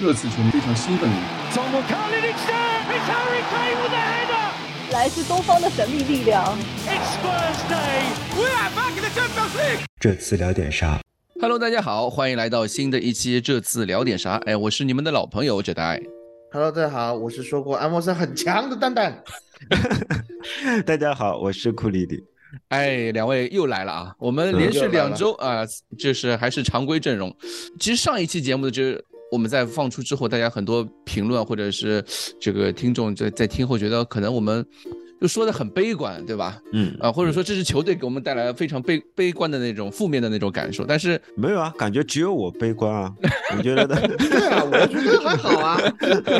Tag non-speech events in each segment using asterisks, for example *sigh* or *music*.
这次球迷非常兴奋。来自东方的神秘力量。这次聊点啥？Hello，大家好，欢迎来到新的一期。这次聊点啥？哎，我是你们的老朋友这代。Hello，大家好，我是说过安莫森很强的蛋蛋。*laughs* 大家好，我是库里里。哎，两位又来了啊！我们连续两周啊，就是还是常规阵容。其实上一期节目的就是我们在放出之后，大家很多评论或者是这个听众在在听后觉得可能我们。就说的很悲观，对吧？嗯啊，或者说这支球队给我们带来了非常悲悲观的那种负面的那种感受，但是没有啊，感觉只有我悲观啊，我觉得 *laughs* 对啊，我觉得还好啊，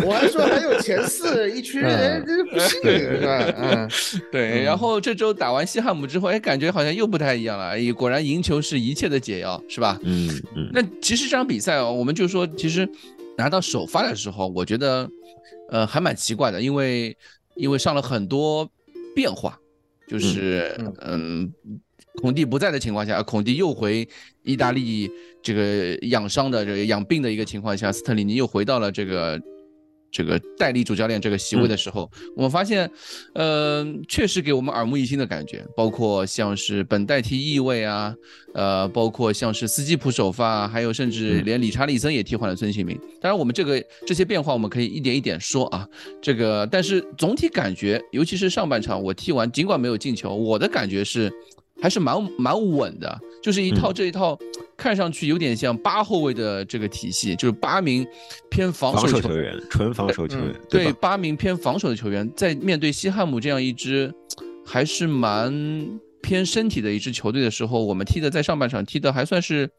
我还说还有前四一群人，这是不信是吧？嗯，*laughs* 对。然后这周打完西汉姆之后，哎，感觉好像又不太一样了，哎果然赢球是一切的解药，是吧？嗯嗯。那其实这场比赛哦，我们就说，其实拿到首发的时候，我觉得呃还蛮奇怪的，因为。因为上了很多变化，就是嗯，孔蒂不在的情况下，孔蒂又回意大利这个养伤的这个养病的一个情况下，斯特里尼又回到了这个。这个代理主教练这个席位的时候，我们发现，呃，确实给我们耳目一新的感觉，包括像是本代替翼位啊，呃，包括像是斯基普首发，还有甚至连理查利森也替换了孙兴民。当然，我们这个这些变化我们可以一点一点说啊，这个，但是总体感觉，尤其是上半场我踢完，尽管没有进球，我的感觉是。还是蛮蛮稳的，就是一套这一套，看上去有点像八后卫的这个体系，就是八名偏防守球员，纯防守球员。对，八名偏防守的球员，在面对西汉姆这样一支还是蛮偏身体的一支球队的时候，我们踢的在上半场踢的还算是，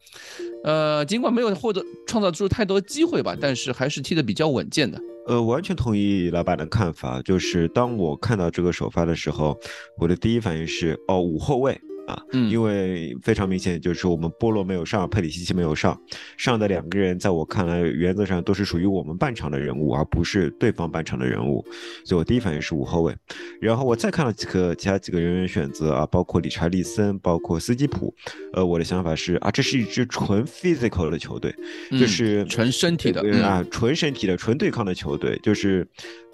呃，尽管没有获得创造出太多机会吧，但是还是踢的比较稳健的。呃，完全同意老板的看法，就是当我看到这个首发的时候，我的第一反应是，哦，五后卫。啊，嗯，因为非常明显，就是我们波罗没有上，佩里西奇没有上，上的两个人，在我看来，原则上都是属于我们半场的人物，而不是对方半场的人物，所以我第一反应是五后卫。然后我再看了几个其他几个人员选择啊，包括理查利森，包括斯基普，呃，我的想法是啊，这是一支纯 physical 的球队，就是纯身体的啊，纯身体的、纯对抗的球队，就是。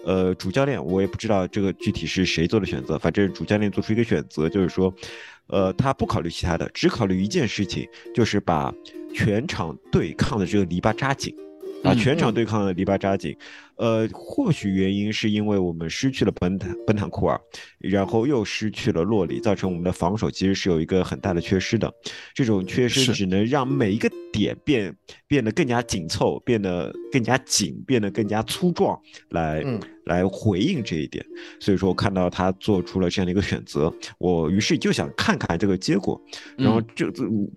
呃，主教练我也不知道这个具体是谁做的选择，反正主教练做出一个选择，就是说，呃，他不考虑其他的，只考虑一件事情，就是把全场对抗的这个篱笆扎紧，把全场对抗的篱笆扎紧。呃，或许原因是因为我们失去了本坦本坦库尔，然后又失去了洛里，造成我们的防守其实是有一个很大的缺失的。这种缺失只能让每一个点变变得更加紧凑，变得更加紧，变得更加粗壮，来来回应这一点。所以说，我看到他做出了这样的一个选择，我于是就想看看这个结果。然后就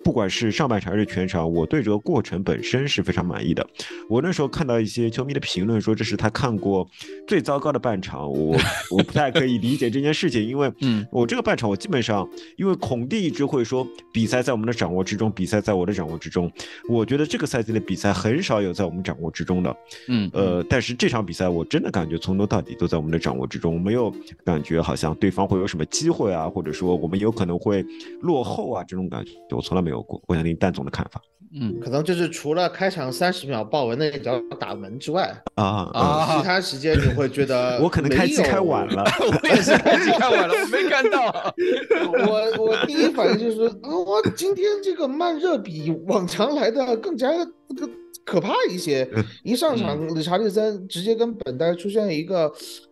不管是上半场还是全场，我对这个过程本身是非常满意的。我那时候看到一些球迷的评论说这是。他看过最糟糕的半场，我 *laughs* 我不太可以理解这件事情，因为嗯，我这个半场我基本上，因为孔蒂一直会说比赛在我们的掌握之中，比赛在我的掌握之中，我觉得这个赛季的比赛很少有在我们掌握之中的，嗯呃，但是这场比赛我真的感觉从头到底都在我们的掌握之中，没有感觉好像对方会有什么机会啊，或者说我们有可能会落后啊这种感觉，我从来没有过。我想听蛋总的看法。嗯，可能就是除了开场三十秒豹纹那脚打门之外啊啊，其他时间你会觉得 *laughs* 我可能开机开晚了，*laughs* 我也是开机开晚了，我没看到。*laughs* 我我第一反应就是啊，我今天这个慢热比往常来的更加可可怕一些。一上场，理查利森直接跟本代出现一个，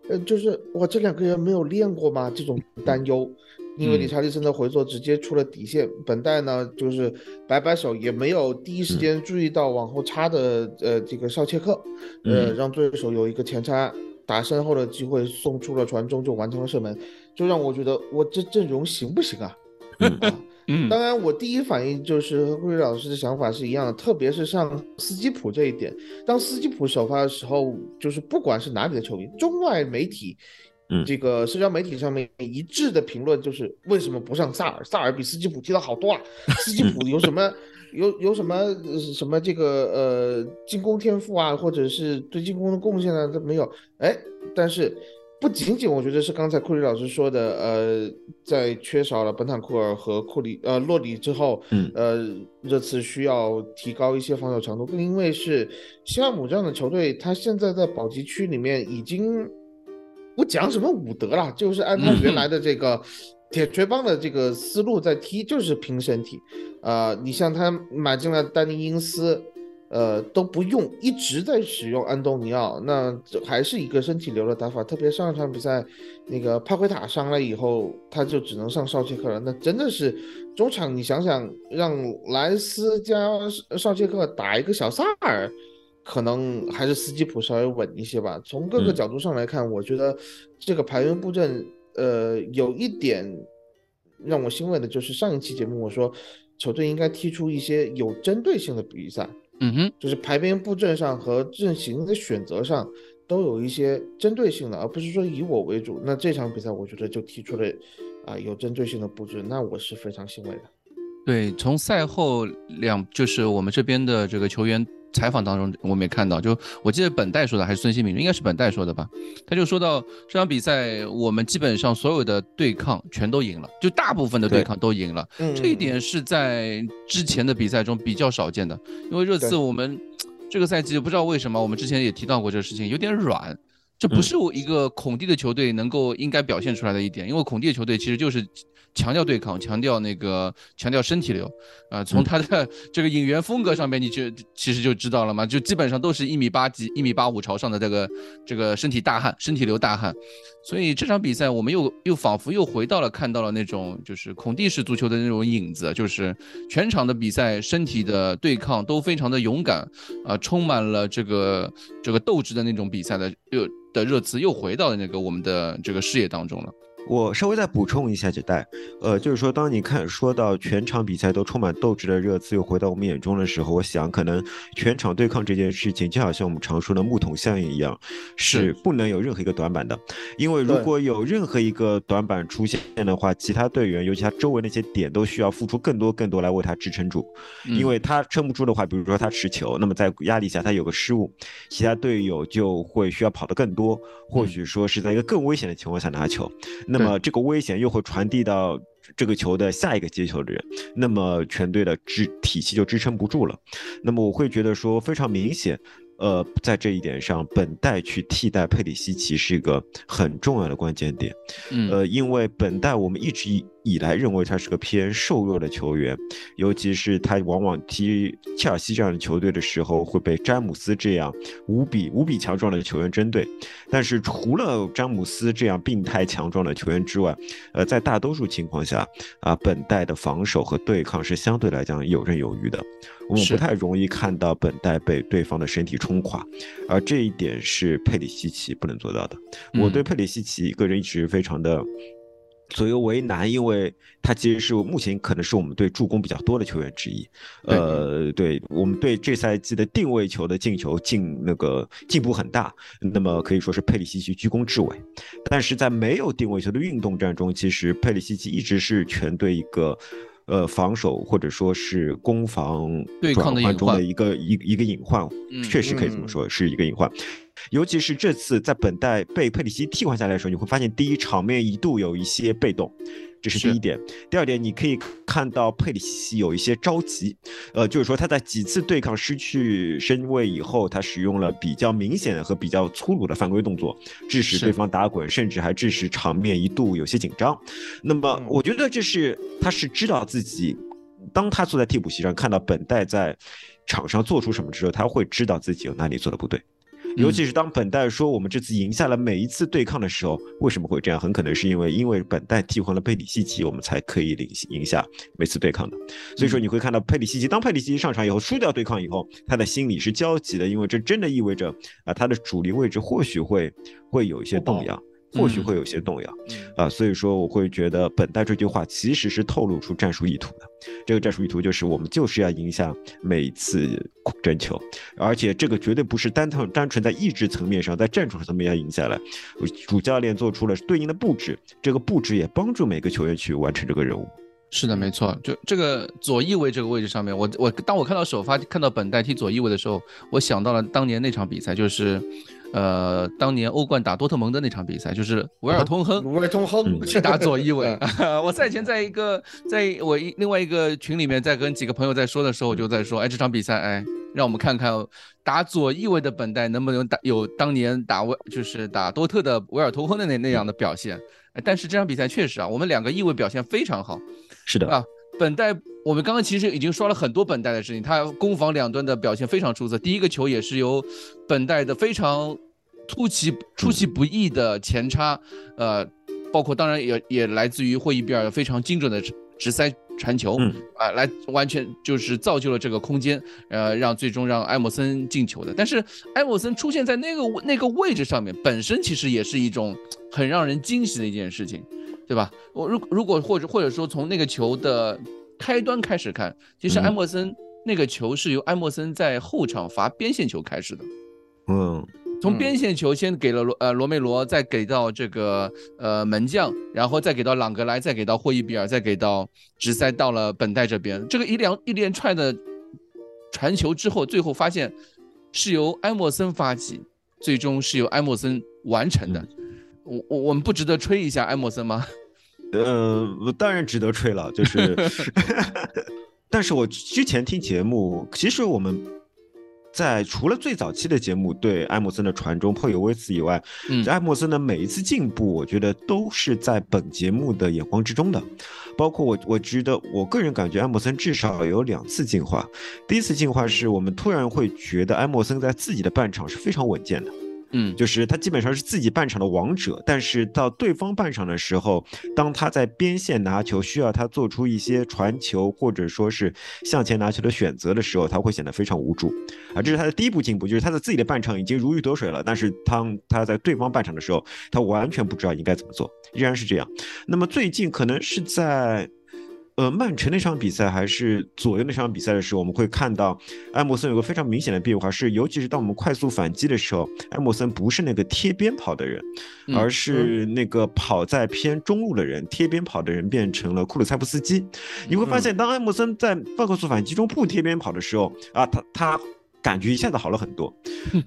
呃，就是哇，这两个人没有练过吗？这种担忧。因为理查利森的回做直接出了底线，本代呢就是摆摆手，也没有第一时间注意到往后插的呃这个绍切克，呃让对手有一个前插打身后的机会，送出了传中就完成了射门，就让我觉得我这阵容行不行啊？嗯，当然我第一反应就是和顾瑞老师的想法是一样的，特别是像斯基普这一点，当斯基普首发的时候，就是不管是哪里的球迷，中外媒体。嗯，这个社交媒体上面一致的评论就是为什么不上萨尔？萨尔比斯基普踢的好多啊！斯基普有什么 *laughs* 有有什么什么这个呃进攻天赋啊，或者是对进攻的贡献呢？都没有。哎，但是不仅仅我觉得是刚才库里老师说的，呃，在缺少了本坦库尔和库里呃洛里之后，嗯呃，热刺需要提高一些防守强度，更因为是西汉姆这样的球队，他现在在保级区里面已经不讲什么武德了，就是按他原来的这个铁锤帮的这个思路在踢，就是拼身体。呃，你像他买进了丹尼因斯。呃，都不用，一直在使用安东尼奥，那这还是一个身体流的打法。特别上一场比赛，那个帕奎塔伤了以后，他就只能上绍切克了。那真的是中场，你想想，让莱斯加绍切克打一个小萨尔，可能还是斯基普稍微稳一些吧。从各个角度上来看，我觉得这个排兵布阵，呃，有一点让我欣慰的就是上一期节目我说，球队应该踢出一些有针对性的比赛。嗯哼，就是排兵布阵上和阵型的选择上都有一些针对性的，而不是说以我为主。那这场比赛我觉得就踢出了啊有针对性的布置，那我是非常欣慰的。对，从赛后两就是我们这边的这个球员。采访当中我们也看到，就我记得本代说的还是孙兴民，应该是本代说的吧？他就说到这场比赛，我们基本上所有的对抗全都赢了，就大部分的对抗都赢了。这一点是在之前的比赛中比较少见的，因为热刺我们 *tsk* 这个赛季不知道为什么，我们之前也提到过这个事情，有点软。这不是我一个孔蒂的球队能够应该表现出来的一点，因为孔蒂的球队其实就是强调对抗，强调那个强调身体流，啊，从他的 *laughs* 这个演员风格上面，你就其实就知道了嘛，就基本上都是一米八几、一米八五朝上的这个这个身体大汉、身体流大汉，所以这场比赛我们又又仿佛又回到了看到了那种就是孔蒂式足球的那种影子，就是全场的比赛身体的对抗都非常的勇敢，啊，充满了这个这个斗志的那种比赛的又。的热词又回到了那个我们的这个视野当中了。我稍微再补充一下，这代，呃，就是说，当你看说到全场比赛都充满斗志的热刺又回到我们眼中的时候，我想可能全场对抗这件事情，就好像我们常说的木桶效应一样，是不能有任何一个短板的。因为如果有任何一个短板出现的话，其他队员，尤其他周围那些点，都需要付出更多更多来为他支撑住。因为他撑不住的话，比如说他持球，那么在压力下他有个失误，其他队友就会需要跑得更多，或许说是在一个更危险的情况下拿球。那那么这个危险又会传递到这个球的下一个接球的人，那么全队的支体系就支撑不住了。那么我会觉得说非常明显。呃，在这一点上，本代去替代佩里西奇是一个很重要的关键点。嗯，呃，因为本代我们一直以以来认为他是个偏瘦弱的球员，尤其是他往往踢切尔西这样的球队的时候，会被詹姆斯这样无比无比强壮的球员针对。但是除了詹姆斯这样病态强壮的球员之外，呃，在大多数情况下啊，本代的防守和对抗是相对来讲游刃有余的。我们不太容易看到本代被对方的身体冲垮，而这一点是佩里西奇不能做到的。我对佩里西奇个人一直非常的左右为难，因为他其实是目前可能是我们队助攻比较多的球员之一。呃，对我们对这赛季的定位球的进球进那个进步很大，那么可以说是佩里西奇居功至伟。但是在没有定位球的运动战中，其实佩里西奇一直是全队一个。呃，防守或者说是攻防转换中的一个一一个隐患，确实可以这么说，是一个隐患。尤其是这次在本代被佩里西替换下来的时候，你会发现第一场面一度有一些被动。这是第一点，第二点，你可以看到佩里西有一些着急，呃，就是说他在几次对抗失去身位以后，他使用了比较明显的和比较粗鲁的犯规动作，致使对方打滚，甚至还致使场面一度有些紧张。那么，我觉得这是他是知道自己，当他坐在替补席上看到本代在场上做出什么之后，他会知道自己有哪里做的不对。尤其是当本代说我们这次赢下了每一次对抗的时候，为什么会这样？很可能是因为因为本代替换了佩里西奇，我们才可以领赢下每次对抗的。所以说你会看到佩里西奇，当佩里西奇上场以后输掉对抗以后，他的心里是焦急的，因为这真的意味着啊他的主力位置或许会会有一些动摇。或许会有些动摇，啊，所以说我会觉得本代这句话其实是透露出战术意图的。这个战术意图就是我们就是要赢下每次争球，而且这个绝对不是单单单纯在意志层面上，在战术层面要赢下来。主教练做出了对应的布置，这个布置也帮助每个球员去完成这个任务。是的，没错，就这个左翼位这个位置上面，我我当我看到首发看到本代踢左翼位的时候，我想到了当年那场比赛，就是。呃，当年欧冠打多特蒙德那场比赛，就是维尔通亨，维尔通亨去打左翼卫。*laughs* 我赛前在一个在我一另外一个群里面，在跟几个朋友在说的时候，我就在说，哎，这场比赛，哎，让我们看看打左翼卫的本代能不能打有当年打维就是打多特的维尔通亨的那那样的表现。但是这场比赛确实啊，我们两个翼卫表现非常好。是的啊，本代我们刚刚其实已经说了很多本代的事情，他攻防两端的表现非常出色。第一个球也是由本代的非常出其出其不意的前插，呃，包括当然也也来自于霍伊比尔非常精准的直塞传球，啊，来完全就是造就了这个空间，呃，让最终让埃默森进球的。但是埃默森出现在那个那个位置上面，本身其实也是一种很让人惊喜的一件事情。对吧？我如如果或者或者说从那个球的开端开始看，其实埃默森那个球是由埃默森在后场罚边线球开始的。嗯，从边线球先给了罗呃罗梅罗，再给到这个呃门将，然后再给到朗格莱，再给到霍伊比尔，再给到直塞到了本代这边。这个一连一连串的传球之后，最后发现是由埃默森发起，最终是由埃默森完成的。我我我们不值得吹一下埃默森吗？呃，当然值得吹了，就是，*laughs* 但是我之前听节目，其实我们在除了最早期的节目对艾默森的传中颇有微词以外，嗯，埃默森的每一次进步，我觉得都是在本节目的眼光之中的，包括我，我觉得我个人感觉艾默森至少有两次进化，第一次进化是我们突然会觉得艾默森在自己的半场是非常稳健的。嗯，就是他基本上是自己半场的王者，但是到对方半场的时候，当他在边线拿球，需要他做出一些传球或者说是向前拿球的选择的时候，他会显得非常无助。啊，这是他的第一步进步，就是他在自己的半场已经如鱼得水了，但是当他在对方半场的时候，他完全不知道应该怎么做，依然是这样。那么最近可能是在。呃，曼城那场比赛还是左右那场比赛的时候，我们会看到埃默森有个非常明显的变化，是尤其是当我们快速反击的时候，埃默森不是那个贴边跑的人，而是那个跑在偏中路的人，贴边跑的人变成了库鲁塞夫斯基。你会发现，当埃默森在快速反击中不贴边跑的时候，啊，他他。感觉一下子好了很多，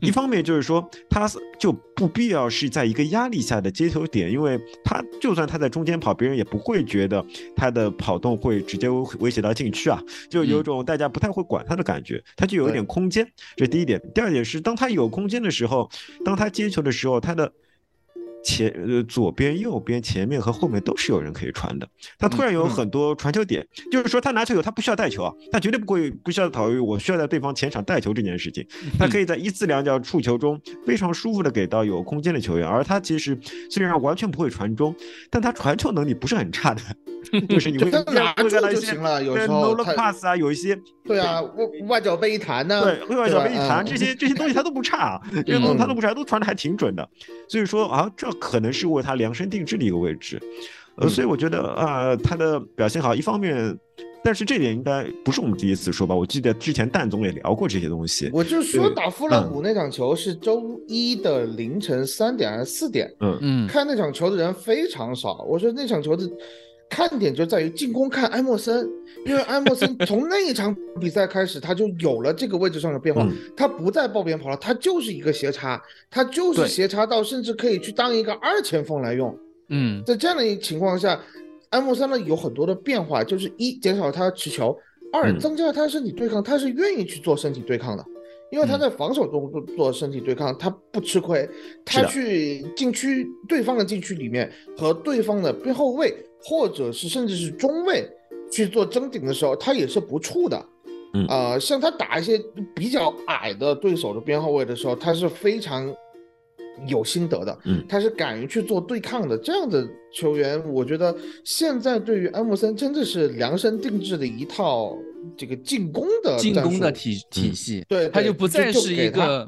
一方面就是说他就不必要是在一个压力下的接球点，因为他就算他在中间跑，别人也不会觉得他的跑动会直接威胁到禁区啊，就有种大家不太会管他的感觉，他就有一点空间，这是第一点。第二点是，当他有空间的时候，当他接球的时候，他的。前呃左边右边前面和后面都是有人可以传的，他突然有很多传球点，就是说他拿球以后他不需要带球啊，他绝对不会不需要考虑我需要在对方前场带球这件事情，他可以在一次两脚触球中非常舒服的给到有空间的球员，而他其实虽然完全不会传中，但他传球能力不是很差的。*laughs* 就是你会拿住就行了，有时候 pass 啊，有一些对啊，外外脚背一弹呢，对，外脚背一弹，这些这些东西他都不差，这些东西他都不差，都传的还挺准的。所以说啊，这可能是为他量身定制的一个位置。呃，所以我觉得啊，他的表现好，一方面，但是这点应该不是我们第一次说吧？我记得之前蛋总也聊过这些东西。我就说打富勒姆那场球是周一的凌晨三点还是四点？嗯嗯，看那场球的人非常少。我说那场球的。看点就在于进攻看埃默森，因为埃默森 *laughs* 从那一场比赛开始，他就有了这个位置上的变化，他不再抱边跑了，他就是一个斜插，他就是斜插到甚至可以去当一个二前锋来用。嗯，在这样的一情况下，埃默森呢有很多的变化，就是一减少他持球，二增加了他身体对抗，他是愿意去做身体对抗的。因为他在防守中做身体对抗，他不吃亏。他去禁区对方的禁区里面和对方的边后卫，或者是甚至是中卫去做争顶的时候，他也是不怵的。嗯啊，像他打一些比较矮的对手的边后卫的时候，他是非常有心得的。嗯，他是敢于去做对抗的。这样的球员，我觉得现在对于安慕森真的是量身定制的一套。这个进攻的进攻的体体系，对，他就不再是一个，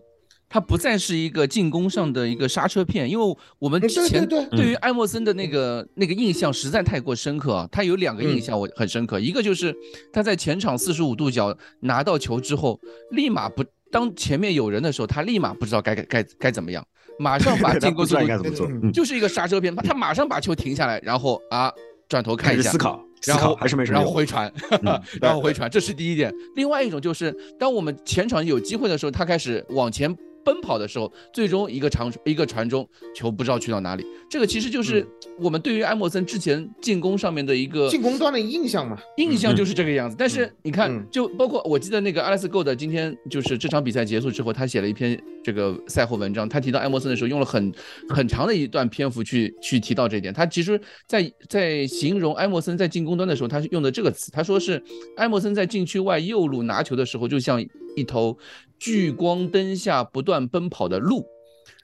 它不再是一个进攻上的一个刹车片，因为我们之前对于艾默森的那个那个印象实在太过深刻啊。他有两个印象我很深刻，一个就是他在前场四十五度角拿到球之后，立马不当前面有人的时候，他立马不知道该该该该怎么样，马上把进攻速度就是一个刹车片，他马上把球停下来，然后啊转头看一下思考。然后还是没什么，然后回传，*laughs* 然后回传，这是第一点。另外一种就是，当我们前场有机会的时候，他开始往前奔跑的时候，最终一个长一个传中，球不知道去到哪里。这个其实就是我们对于埃莫森之前进攻上面的一个进攻端的印象嘛，印象就是这个样子。但是你看嗯，就包括我记得那个 Alex Gold 今天就是这场比赛结束之后，他写了一篇这个赛后文章，他提到埃莫森的时候用了很很长的一段篇幅去去提到这一点。他其实在在形容埃莫森在进攻端的时候，他是用的这个词，他说是埃莫森在禁区外右路拿球的时候，就像一头聚光灯下不断奔跑的鹿。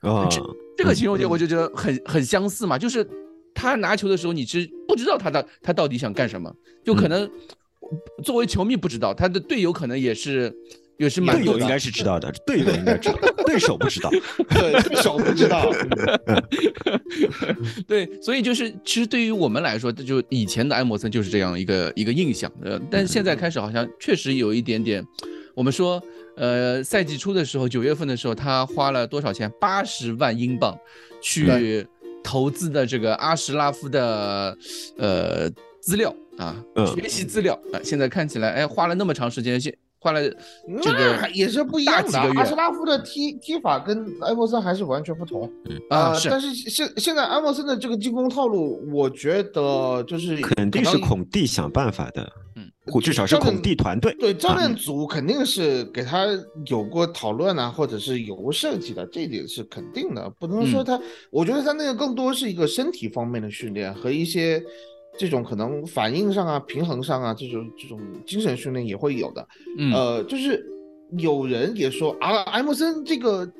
啊，这个形容点我就觉得很很相似嘛，就是他拿球的时候，你是不知道他的他到底想干什么，就可能作为球迷不知道，他的队友可能也是也是蛮队友应该是知道的，队友应该知道，*laughs* 对手不知道。*laughs* 对，手不知道。*laughs* 对，所以就是其实对于我们来说，就以前的埃默森就是这样一个一个印象呃，但是现在开始好像确实有一点点，我们说呃赛季初的时候，九月份的时候，他花了多少钱？八十万英镑去投资的这个阿什拉夫的呃资料啊，嗯学习资料啊，现在看起来哎花了那么长时间，现花了这个那也是不一样的。阿什拉夫的踢踢法跟埃莫森还是完全不同啊，呃是但是现现在埃莫森的这个进攻套路，我觉得就是肯定是孔蒂想办法的，嗯，或至少是教练孔蒂团队。对教啊练组肯定是给他有过讨论啊，或者是有过设计的，这一点是肯定的。不能说嗯他，我觉得他那个更多是一个身体方面的训练和一些这种可能反应上啊、平衡上啊这种这种精神训练也会有的。嗯呃，就是有人也说啊，埃默森这个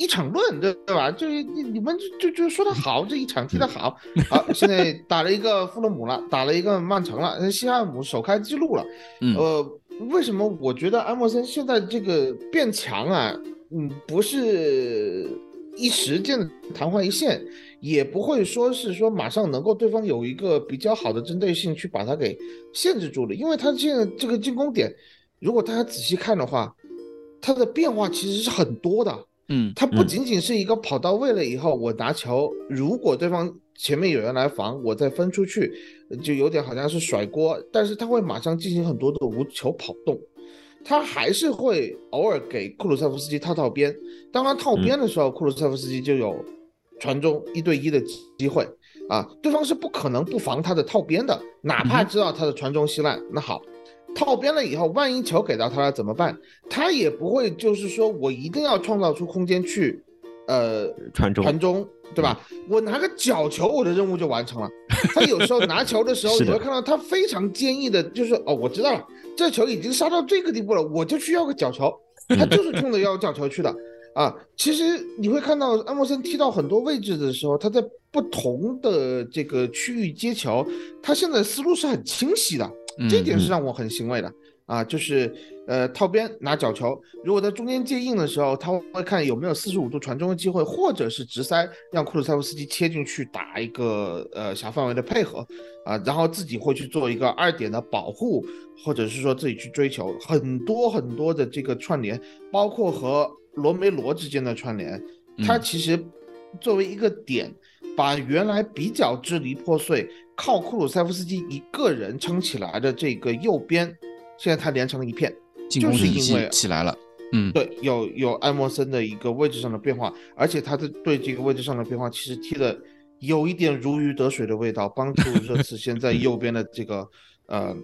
一场论，对对吧？就是你你们就就就说的好，这一场踢得好，好，现在打了一个富勒姆了，*laughs* 打了一个曼城了，呃西汉姆首开纪录了。嗯呃，为什么我觉得埃默森现在这个变强啊，嗯，不是一时间的昙花一现，也不会说是说马上能够对方有一个比较好的针对性去把他给限制住了，因为他现在这个进攻点，如果大家仔细看的话，它的变化其实是很多的。嗯。它不嗯。仅仅是一个跑到位了以后，我拿球，如果对方前面有人来防，我再分出去，就有点好像是甩锅，但是他会马上进行很多的无球跑动，他还是会偶尔给库鲁塞夫斯基套套边，当他套边的时候，库鲁塞夫斯基就有传中一对一的机会。啊，对方是不可能不防他的套边的，哪怕知道他的传中稀烂，那好。套边了以后，万一球给到他了怎么办？他也不会就是说我一定要创造出空间去，呃，传中传中，对吧？我拿个角球，我的任务就完成了。他有时候拿球的时候，*laughs* 你会看到他非常坚毅的，就是哦，我知道了，这球已经杀到这个地步了，我就需要个角球，他就是冲着要角球去的啊。其实你会看到安默森踢到很多位置的时候，他在不同的这个区域接球，他现在思路是很清晰的。这点是让我很欣慰的。啊，就是呃套边拿角球，如果在中间接应的时候，他会看有没有四十五度传中的机会，或者是直塞让库鲁塞夫斯基切进去打一个呃小范围的配合。啊，然后自己会去做一个二点的保护，或者是说自己去追求很多很多的这个串联，包括和罗梅罗之间的串联，他其实作为一个点。把原来比较支离破碎、靠库鲁塞夫斯基一个人撑起来的这个右边，现在他连成了一片，就是因为起来了。嗯，对，有有埃默森的一个位置上的变化，而且他的对这个位置上的变化，其实踢的有一点如鱼得水的味道，帮助热刺现在右边的这个呃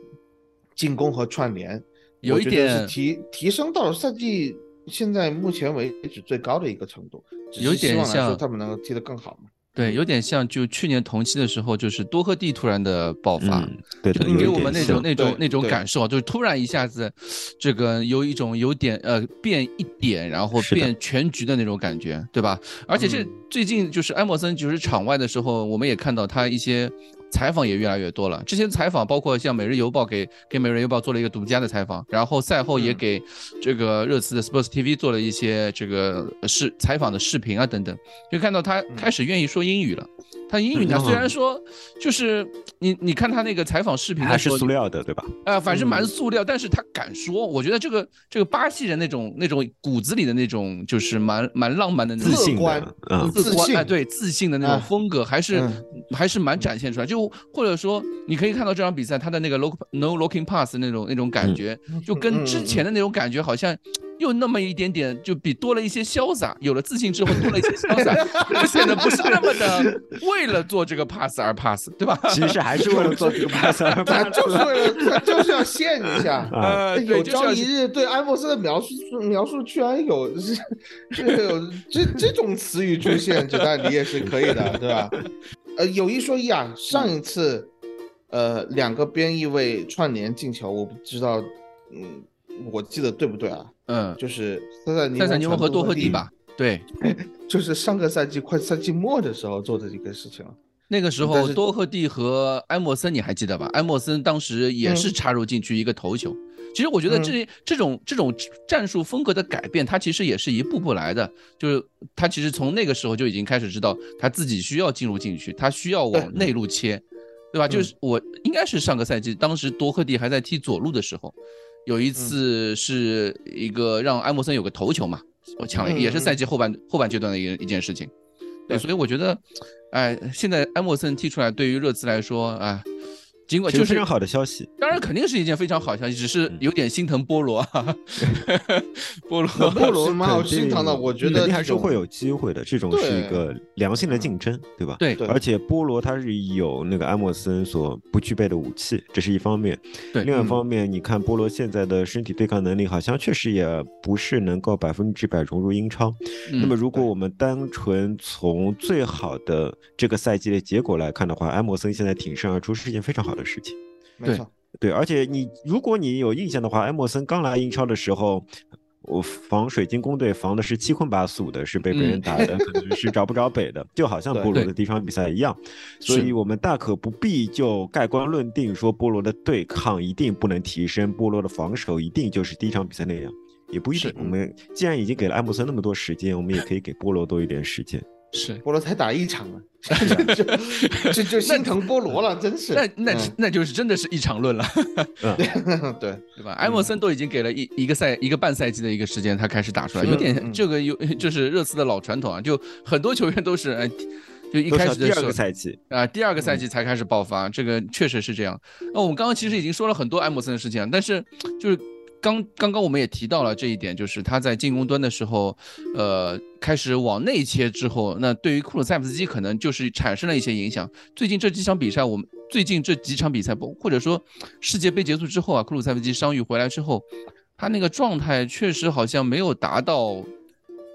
进攻和串联，有一点提提升到了赛季现在目前为止最高的一个程度，只有是希望来说点像他们能够踢得更好嘛。对，有点像就去年同期的时候，就是多赫蒂突然的爆发。嗯，对的，就给我们那种那种那种感受啊，就是突然一下子，这个有一种有点呃变一点，然后变全局的那种感觉，对吧？而且这嗯最近就是埃默森，就是场外的时候，我们也看到他一些采访也越来越多了。之前采访包括像《每日邮报》给给《每日邮报》做了一个独家的采访，然后赛后也嗯给这个热刺的 Sports TV 做了一些这个视采访的视频啊等等，就看到他嗯开始愿意说英语了。他英语呢，嗯虽然说就是你你看他那个采访视频的还是，塑料的，对吧？啊，反正蛮嗯。塑料，但是他敢说，我觉得这个这个巴西人那种那种骨子里的那种，就是蛮蛮浪漫的那种自观自信观哎，对自信的那种啊风格，还是、嗯。还是蛮展现出来。就或者说，你可以看到这场比赛他的那个 look no looking pass 那种那种感嗯。觉，就跟之前的那种感觉好像又那么一点点，就比多了一些潇洒。有了自信之后，多了一些潇洒，就显得不是那么的 *laughs* 为了做这个 pass 而 pass，对吧？其实还是为了做这个 pass 而他 pass，就是为了他就是要陷一下。啊，呃，有朝一日对埃博斯的描述描述居然有是是有这这种词语出现，这那你也是可以的，对吧？呃，有一说一啊，上一次呃两个边翼位串联进球，我不知道，嗯，我记得对不对啊？嗯，就是塞塞尼塞塞尼翁和多多赫蒂吧？*laughs* 对，*laughs* 就是上个赛季快赛季末的时候做的一个事情了。那个时候多赫蒂和埃莫森你还记得吧？埃莫森当时也是嗯插入进去一个头球。其实我觉得这、这种这种战术风格的改变，他其实也是一步步来的。就是他其实从那个时候就已经开始知道他自己需要进入禁区，他需要往内路切，对吧？就是我应该是上个赛季，当时多赫蒂还在踢左路的时候，有一次是一个让埃默森有个头球嘛，我抢了，嗯也是赛季后半后半阶段的一个一件事情。对，所以我觉得，哎，现在埃默森踢出来，对于热刺来说，哎，尽管就是非常好的消息。当然肯定是一件非常好的消息，只是有点心疼波罗啊，*laughs* 波罗，波罗是蛮好心疼的我觉得还是会有机会的，这种是一对个良性的竞争，对吧？对对而且波罗他是有那个埃默森所不具备的武器，这是一方面。对另外一嗯方面，你看波罗现在的身体对抗能力，好像确实也不是能够百分之百融入英超。那么，嗯如果我们单纯从最好的这个赛季的结果来看的话，埃默森现在挺身而出是一件非常好的事情。对没错，对，而且你如果你有印象的话，埃默森刚来英超的时候，我防水晶宫队防的是七荤八素的，是被别人嗯打的，可能是找不着北的，*laughs* 就好像波罗的第一场比赛一样。所以我们大可不必就盖棺论定说波罗的对抗一定不能提升，波罗的防守一定就是第一场比赛那样。也不一定，我们既然已经给了埃默森那么多时间，我们也可以给波罗多一点时间。是。菠萝才打一场 *laughs* 啊，*laughs* 就就就心疼菠萝了，真是。那那嗯。那就是真的是一场论了，*laughs* 对，对吧？埃默森都已经给了一一个赛一个半赛季的一个时间，他开始打出来，有点这个有就是热刺的老传统啊，就很多球员都是哎，就一开始的时候个赛季，啊，第二个赛季才开始爆发，这个确实是这样。那我们刚刚其实已经说了很多埃默森的事情了，但是就是刚刚刚我们也提到了这一点，就是他在进攻端的时候，呃，开始往内切之后，那对于库鲁塞夫斯基可能就是产生了一些影响。最近这几场比赛，我们最近这几场比赛，不或者说世界杯结束之后啊，库鲁塞夫斯基伤愈回来之后，他那个状态确实好像没有达到。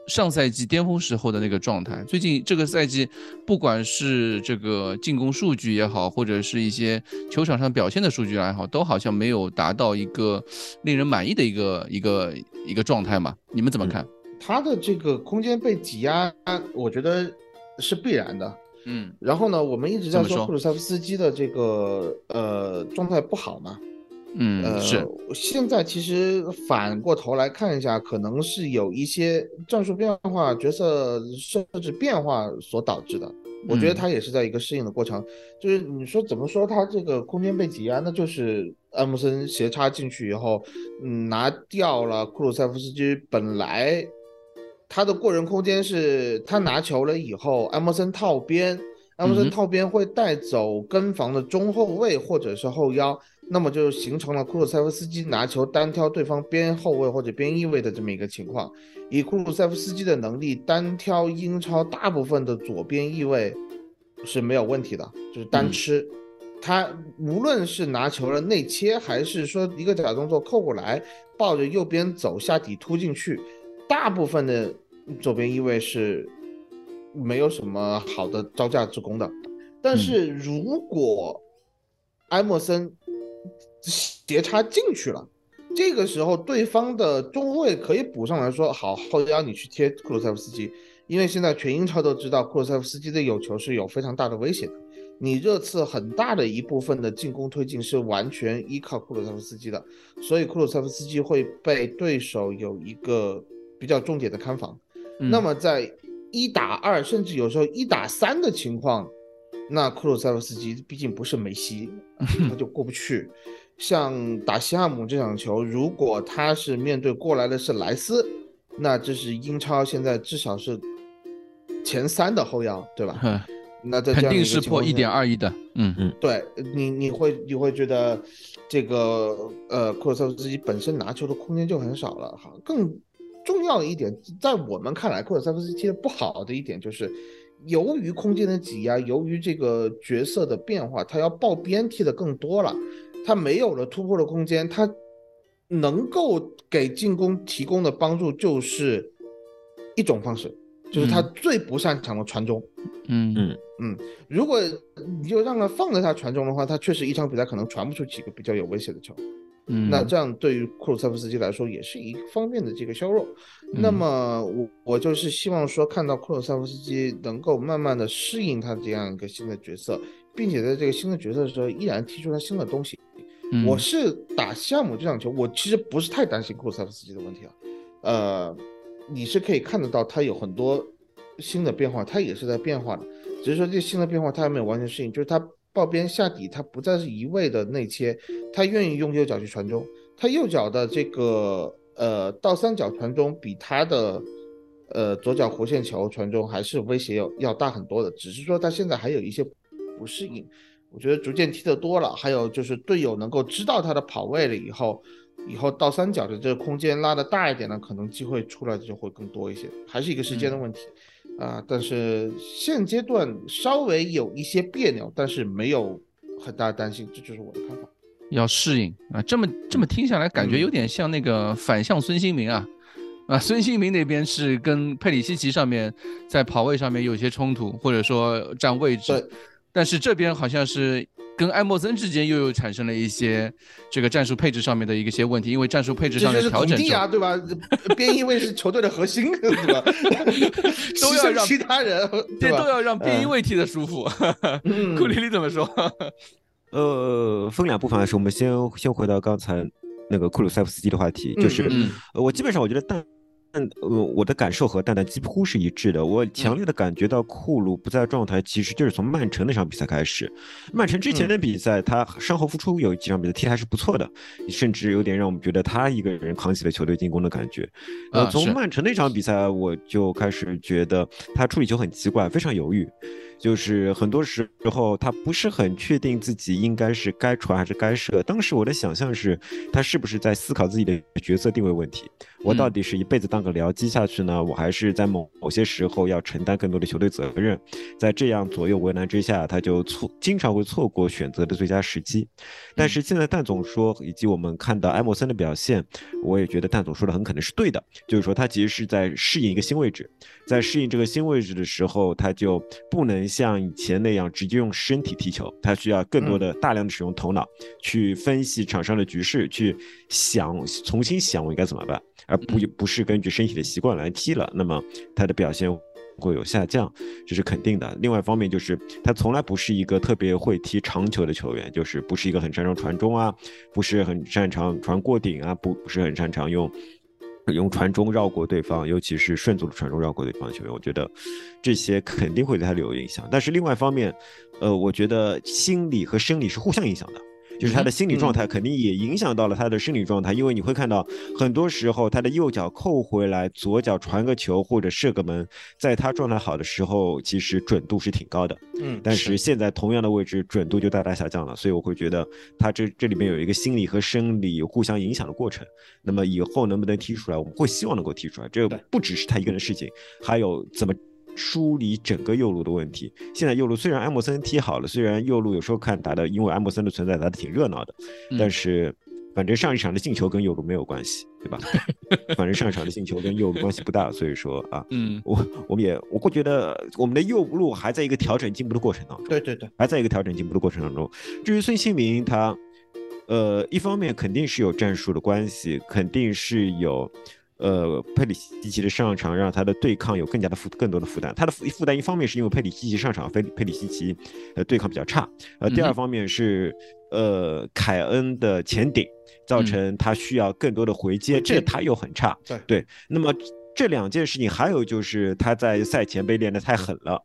上赛季巅峰时候的那个状态，最近这个赛季，不管是这个进攻数据也好，或者是一些球场上表现的数据也好，都好像没有达到一个令人满意的一个一个一个状态嘛？你们怎么看？他的这个空间被挤压，我觉得是必然的。嗯然后呢，我们一直在说说库鲁塞夫斯基的这个呃状态不好嘛，嗯，呃，是，现在其实反过头来看一下，可能是有一些战术变化、角色设置变化所导致的。我觉得嗯他也是在一个适应的过程。就是你说怎么说他这个空间被挤压，那就是埃姆森斜插进去以后，嗯，拿掉了库鲁塞夫斯基本来他的过人空间是他拿球了以后，埃默森套边，埃默嗯哼森套边会带走跟防的中后卫或者是后腰，那么就形成了库鲁塞夫斯基拿球单挑对方边后卫或者边翼位的这么一个情况。以库鲁塞夫斯基的能力，单挑英超大部分的左边翼位是没有问题的，就是单嗯吃。他无论是拿球的内切，还是说一个假动作扣过来，抱着右边走下底突进去，大部分的左边翼位是没有什么好的招架之功的。但是如果埃默森斜插进去了，这个时候对方的中卫可以补上来说，好，后腰你去贴库鲁塞夫斯基，因为现在全英超都知道库鲁塞夫斯基的有球是有非常大的威胁的。你热刺很大的一部分的进攻推进是完全依靠库鲁塞夫斯基的，所以库鲁塞夫斯基会被对手有一个比较重点的看防。嗯那么在一打二，甚至有时候一打三的情况，那库鲁塞夫斯基毕竟不是梅西，他就过不去。像打西汉姆这场球，如果他是面对过来的是莱斯，那这是英超现在至少是前三的后腰，对吧？哼那在肯定是破一点二亿的，嗯嗯对你，你会你会觉得这个呃，库鲁塞夫斯基本身拿球的空间就很少了，哈，更重要的一点，在我们看来，库尔塞夫斯基的不好的一点就是，由于空间的挤压，由于这个角色的变化，他要爆边踢的更多了，他没有了突破的空间，他能够给进攻提供的帮助就是一种方式，就是他最不擅长的传中。嗯嗯嗯，如果你就让他放在他传中的话，他确实一场比赛可能传不出几个比较有威胁的球。嗯，那这样对于库鲁塞夫斯基来说也是一方面的这个削弱。那么我我就是希望说看到库鲁塞夫斯基能够慢慢的适应他这样一个新的角色，并且在这个新的角色的时候依然踢出他新的东西。我是打项目这场球，我其实不是太担心库鲁塞夫斯基的问题啊。呃，你是可以看得到他有很多新的变化，他也是在变化的，只是说这新的变化他还没有完全适应，就是他。抱边下底，他不再是一味的内切，他愿意用右脚去传中。他右脚的这个呃倒三角传中，比他的呃左脚弧线球传中还是威胁要要大很多的。只是说他现在还有一些不适应，我觉得逐渐踢得多了，还有就是队友能够知道他的跑位了以后，以后倒三角的这个空间拉的大一点呢，可能机会出来的就会更多一些，还是一个时间的问题。啊，但是现阶段稍微有一些别扭，但是没有很大的担心，这就是我的看法。要适应啊，这么这么听下来，感觉有点像那个反向孙兴民啊，啊，孙兴民那边是跟佩里西奇上面在跑位上面有些冲突，或者说占位置，但是这边好像是。跟艾默森之间又有产生了一些这个战术配置上面的一些问题，因为战术配置上的调整，啊，对吧？边翼位是球队的核心，*laughs* 对吧？都要让其他人，这都要让边翼位踢的舒服。*laughs* 库里里怎么说？呃，分两部分来说，我们先先回到刚才那个库鲁塞夫斯基的话题，就是我基本上我觉得但。但呃，我的感受和蛋蛋几乎是一致的。我强烈的感觉到库鲁不在状态，其实就是从曼城那场比赛开始。曼城之前的比赛，他伤后复出有几场比赛踢还是不错的，甚至有点让我们觉得他一个人扛起了球队进攻的感觉。呃，从曼城那场比赛，我就开始觉得他处理球很奇怪，非常犹豫。就是很多时候他不是很确定自己应该是该传还是该射。当时我的想象是，他是不是在思考自己的角色定位问题？我到底是一辈子当个僚机下去呢，我还是在某某些时候要承担更多的球队责任？在这样左右为难之下，他就错经常会错过选择的最佳时机。但是现在蛋总说，以及我们看到埃莫森的表现，我也觉得蛋总说的很可能是对的，就是说他其实是在适应一个新位置，在适应这个新位置的时候，他就不能。像以前那样直接用身体踢球，他需要更多的、大量的使用头脑去分析场上的局势，去想重新想我应该怎么办，而不不是根据身体的习惯来踢了。那么他的表现会有下降，这是肯定的。另外一方面就是他从来不是一个特别会踢长球的球员，就是不是一个很擅长传中啊，不是很擅长传过顶啊，不不是很擅长用。用传中绕过对方，尤其是顺足的传中绕过对方的球员，我觉得这些肯定会对他留有影响。但是另外一方面，呃，我觉得心理和生理是互相影响的。就是他的心理状态肯定也影响到了他的生理状态，因为你会看到很多时候他的右脚扣回来，左脚传个球或者射个门，在他状态好的时候，其实准度是挺高的。嗯，但是现在同样的位置，准度就大大下降了，所以我会觉得他这这里面有一个心理和生理互相影响的过程。那么以后能不能踢出来，我们会希望能够踢出来。这不只是他一个人的事情，还有怎么。梳理整个右路的问题。现在右路虽然埃默森踢好了，虽然右路有时候看打的，因为埃默森的存在打的挺热闹的，但是反正上一场的进球跟右路没有关系，对吧？*laughs* 反正上一场的进球跟右路关系不大，所以说啊，嗯，我我们也我会觉得我们的右路还在一个调整进步的过程当中。对对对，还在一个调整进步的过程当中。至于孙兴民，他呃，一方面肯定是有战术的关系，肯定是有。呃，佩里西奇的上场让他的对抗有更加的负更多的负担。他的负负担一方面是因为佩里西奇上场，佩佩里西奇呃对抗比较差。呃，第二方面是呃凯恩的前顶造成他需要更多的回接，这他又很差。对对。那么这两件事情，还有就是他在赛前被练得太狠了，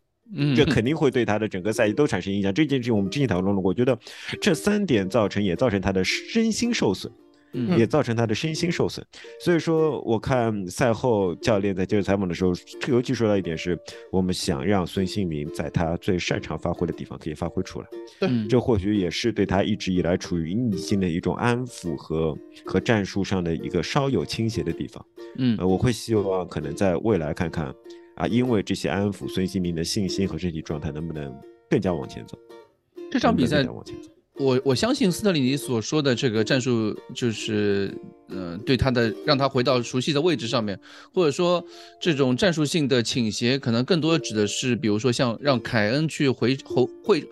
这肯定会对他的整个赛季都产生影响。这件事情我们之前讨论了，我觉得这三点造成也造成他的身心受损。嗯也造成他的身心受损。所以说，我看赛后教练在接受采访的时候，尤其说到一点是，我们想让孙兴民在他最擅长发挥的地方可以发挥出来。对这或许也是对他一直以来处于逆境的一种安抚和和战术上的一个稍有倾斜的地方。嗯呃，我会希望可能在未来看看啊，因为这些安抚，孙兴民的信心和身体状态能不能更加往前走。这场比赛能能往前走。我我相信斯特里尼所说的这个战术，就是呃，对他的让他回到熟悉的位置上面，或者说这种战术性的倾斜，可能更多的指的是，比如说像让凯恩去回后会，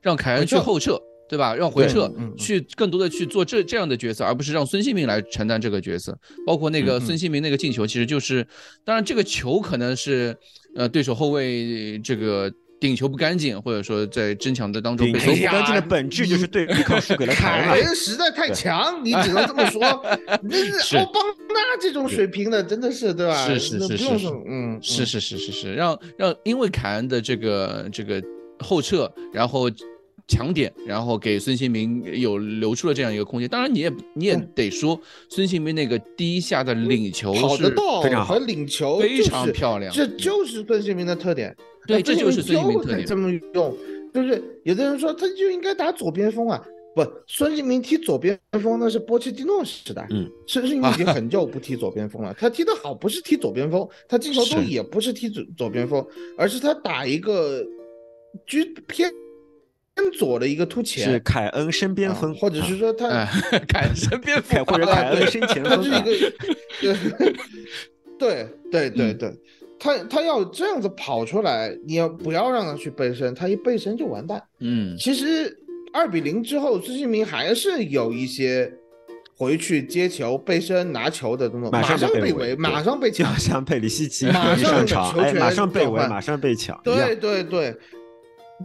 让凯恩去后撤，对吧？让回撤去更多的去做这这样的角色，而不是让孙兴民来承担这个角色。包括那个孙兴民那个进球，其实就是，当然这个球可能是呃对手后卫这个。顶球不干净，或者说在争抢的当中被顶球不干净的本质就是对对抗输给了凯凯恩。实在太强，你只能这么说。*laughs* 那是是奥邦纳这种水平的，真的是对吧？是是是是是嗯，嗯是是是是是，让让因为凯恩的这个这个后撤，然后强点，然后给孙兴民有留出了这样一个空间。当然，你也你也嗯得说，孙兴民那个第一下的领球是跑得到非常好和领球非常漂亮这就是孙兴民的特点。对，这就是孙兴民特点。这么用，就是有的人说他就应该打左边锋啊，不，孙兴民踢左边锋那是波切蒂诺时代，嗯，孙兴民已经很久不踢左边锋了。他踢得好不是踢左边锋，他进球多也不是踢左左边锋，而是他打一个居偏偏左的一个突前是。凯恩身边啊锋，或者是啊说他哎，凯身边锋或者凯恩身前锋啊。是一个，*laughs* 对对对嗯对，他他要这样子跑出来，你要不要让他去背身？他一背身就完蛋。嗯其实二比零之后，孙兴民还是有一些回去接球、背身、拿球的动作，马马上被围马上被就抢。像贝里西奇马上球权马上被围，马上被抢对。对对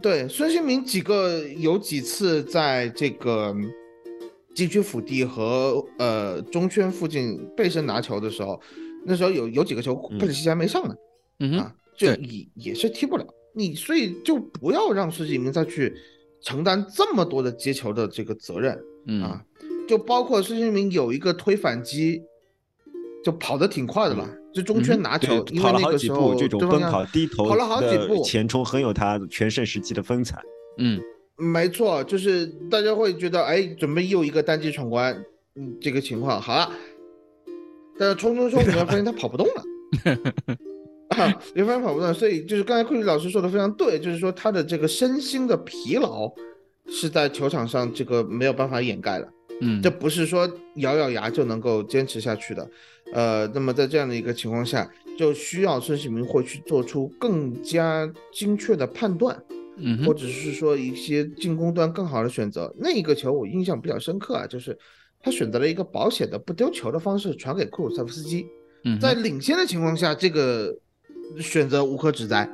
对，孙兴民几个有几次在这个禁区腹地和呃中圈附近背身拿球的时候，那时候有有几个球嗯佩里西奇还没上呢。嗯，啊，就也也是踢不了你，所以就不要让孙兴民再去承担这么多的接球的这个责任嗯啊，就包括孙兴民有一个推反击，就跑得挺快的吧，就中圈拿球，跑了好为那个时几步，这种奔跑低头跑了好几步前冲很有他全盛时期的风采。嗯没错，就是大家会觉得，哎，准备又一个单击闯关，嗯，这个情况好了，但是冲冲冲，你会发现他跑不动了。*laughs* 啊，你会发现跑不动，所以就是刚才库里老师说的非常对，就是说他的这个身心的疲劳是在球场上这个没有办法掩盖的，嗯，这不是说咬咬牙就能够坚持下去的。呃，那么在这样的一个情况下，就需要孙兴民会去做出更加精确的判断。嗯，或者是说一些进攻端更好的选择。那一个球我印象比较深刻啊，就是他选择了一个保险的不丢球的方式传给库鲁塞夫斯基，嗯在领先的情况下，这个选择无可指摘。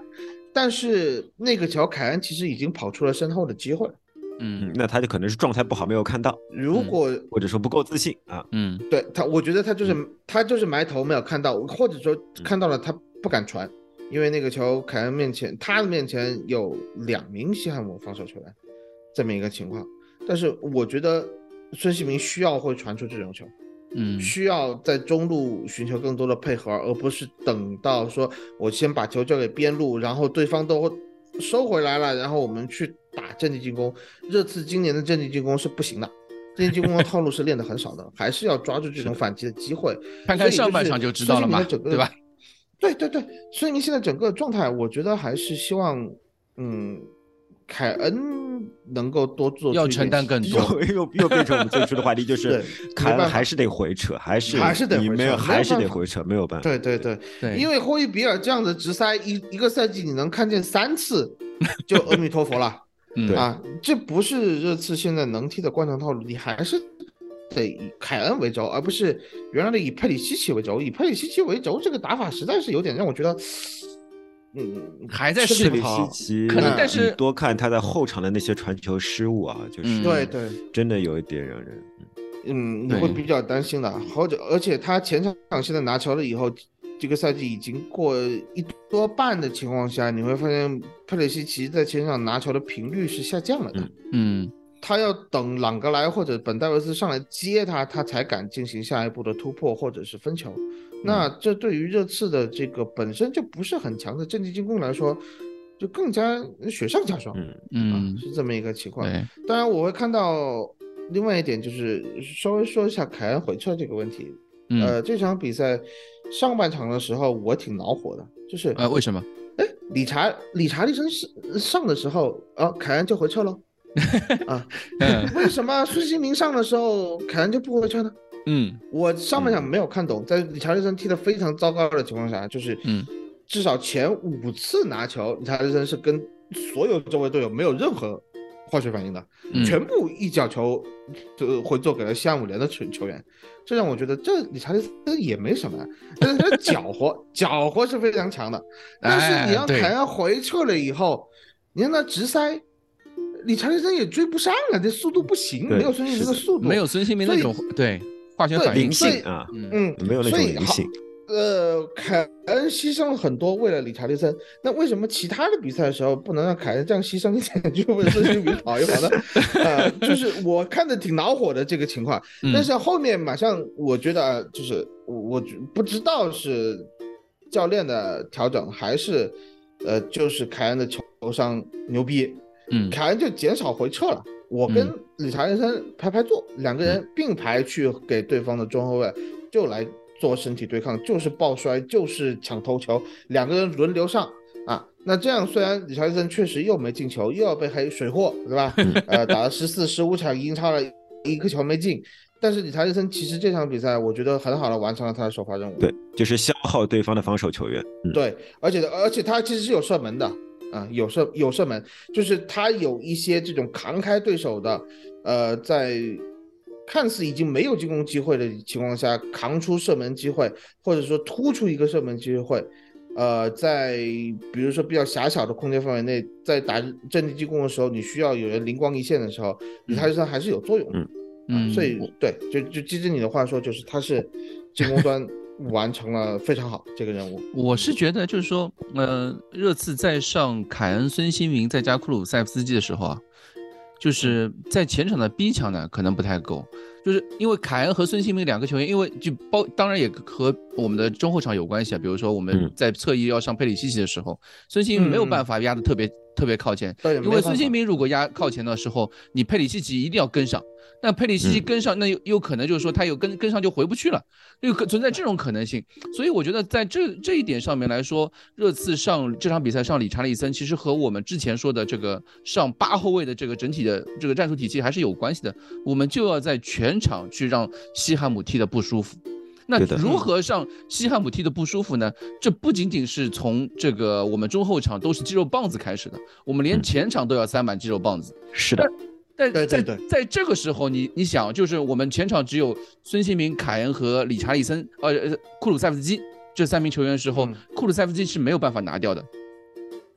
但是那个球，凯恩其实已经跑出了身后的机会。嗯嗯，那他就可能是状态不好，没有看到，如果或者说不够自信啊。嗯对他，我觉得他就是他就是埋头没有看到，或者说看到了他不敢传，因为那个球凯恩面前他的面前有两名西汉姆防守球员，这么一个情况。但是我觉得孙兴民需要会传出这种球，嗯需要在中路寻求更多的配合，而不是等到说我先把球交给边路，然后对方都收回来了，然后我们去打阵地进攻。热刺今年的阵地进攻是不行的，阵地进攻的套路是练得很少的，还是要抓住这种反击的机会。看看上半场就知道了嘛，对吧？？对对对，孙兴民现在整个状态，我觉得还是希望，嗯，凯恩能够多做出要承担更多。*laughs* 又又又变成我们最初的话题，就是对 *laughs* 凯恩还是得回撤，还是还是得回撤没有，还是办法。得回撤，没有办法。对对对，对，因为霍伊比尔这样的直塞一一个赛季你能看见三次，*laughs* 就阿弥陀佛了嗯。啊！这不是热刺现在能踢的惯常套路，你还是得以凯恩为轴，而不是原来的以佩里西奇为轴。以佩里西奇为轴这个打法实在是有点让我觉得，嗯，还在吃试佩里力不讨西奇，可能嗯但是多看他在后场的那些传球失误啊，就是嗯对对，真的有一点让人嗯，你会比较担心的。好久，而且他前场现在拿球了以后，这个赛季已经过一多半的情况下，你会发现佩里西奇在前场拿球的频率是下降了的。嗯嗯他要等朗格莱或者本戴维斯上来接他，他才敢进行下一步的突破或者是分球。那这对于热刺的这个本身就不是很强的阵地进攻来说，就更加雪上加霜。嗯嗯，是这么一个情况。对，当然我会看到另外一点，就是稍微说一下凯恩回撤这个问题。嗯呃，这场比赛上半场的时候我挺恼火的，就是呃，为什么？哎，理查理查利森是上的时候啊，凯恩就回撤了。*laughs* 啊，嗯为什么孙兴民上的时候凯恩就不回撤呢？嗯。我上半场没有看懂，在理查利森踢得非常糟糕的情况下，就是嗯。至少前五次拿球，理查利森是跟所有周围队友没有任何化学反应的，嗯，全部一脚球就回做给了西汉姆联的球球员，这让我觉得这理查利森也没什么，但是他搅和 *laughs* 搅和是非常强的，但是你让凯恩回撤了以后，你让他直塞。理查利森也追不上了，这速度不行，没有孙兴民的速度，没有孙兴民那种对化学反应灵。性啊，嗯嗯，没有那种灵性。呃，凯恩牺牲了很多，为了理查利森。那为什么其他的比赛的时候不能让凯恩这样牺牲一点，*laughs* 就为孙兴民跑一跑呢？呃，*laughs* 就是我看着挺恼火的这个情况。嗯但是后面马上我觉得啊就是我我不知道是教练的调整还是呃就是凯恩的球商牛逼，嗯凯恩就减少回撤了。我跟理查利森排排坐，两个人并排去给对方的中后卫就来做身体对抗，就是抱摔，就是抢头球，两个人轮流上啊。那这样虽然理查利森确实又没进球，又要被黑水货，对吧？呃，打了十四、十五场，英超了一个球没进，但是理查利森其实这场比赛我觉得很好的完成了他的首发任务。对，就是消耗对方的防守球员。嗯，对，而且而且他其实是有射门的啊，有射有射门，就是他有一些这种扛开对手的，呃，在看似已经没有进攻机会的情况下，扛出射门机会，或者说突出一个射门机会，呃，在比如说比较狭小的空间范围内，在打阵地进攻的时候，你需要有人灵光一现的时候，理查利森还是有作用的。嗯，所以对，就就接着你的话说，就是他是进攻端完成了非常好这个任务。我是觉得就是说，呃，热刺在上凯恩、孙兴民再加库鲁塞夫斯基的时候啊，就是在前场的逼抢呢可能不太够，就是因为凯恩和孙兴民两个球员，因为就包当然也和我们的中后场有关系啊，比如说我们嗯。在侧翼要上佩里西奇的时候，孙兴民没有办法压得特别特别靠前，因为孙兴民如果压靠前的时候，你佩里西奇一定要跟上。那佩里西奇嗯跟上，那又有可能就是说他有跟跟上就回不去了，有可存在这种可能性。所以我觉得在这这一点上面来说，热刺上这场比赛上理查利森，其实和我们之前说的这个上八后卫的这个整体的这个战术体系还是有关系的。我们就要在全场去让西汉姆踢的不舒服。那如何让西汉姆踢得不舒服呢？这不仅仅是从这个我们中后场都是肌肉棒子开始的，我们连嗯前场都要塞满肌肉棒子。是的，但在对对对在这个时候，你你想，就是我们前场只有孙兴民、凯恩和理查利森，呃，呃库鲁塞夫斯基这三名球员的时候，嗯库鲁塞夫斯基是没有办法拿掉的。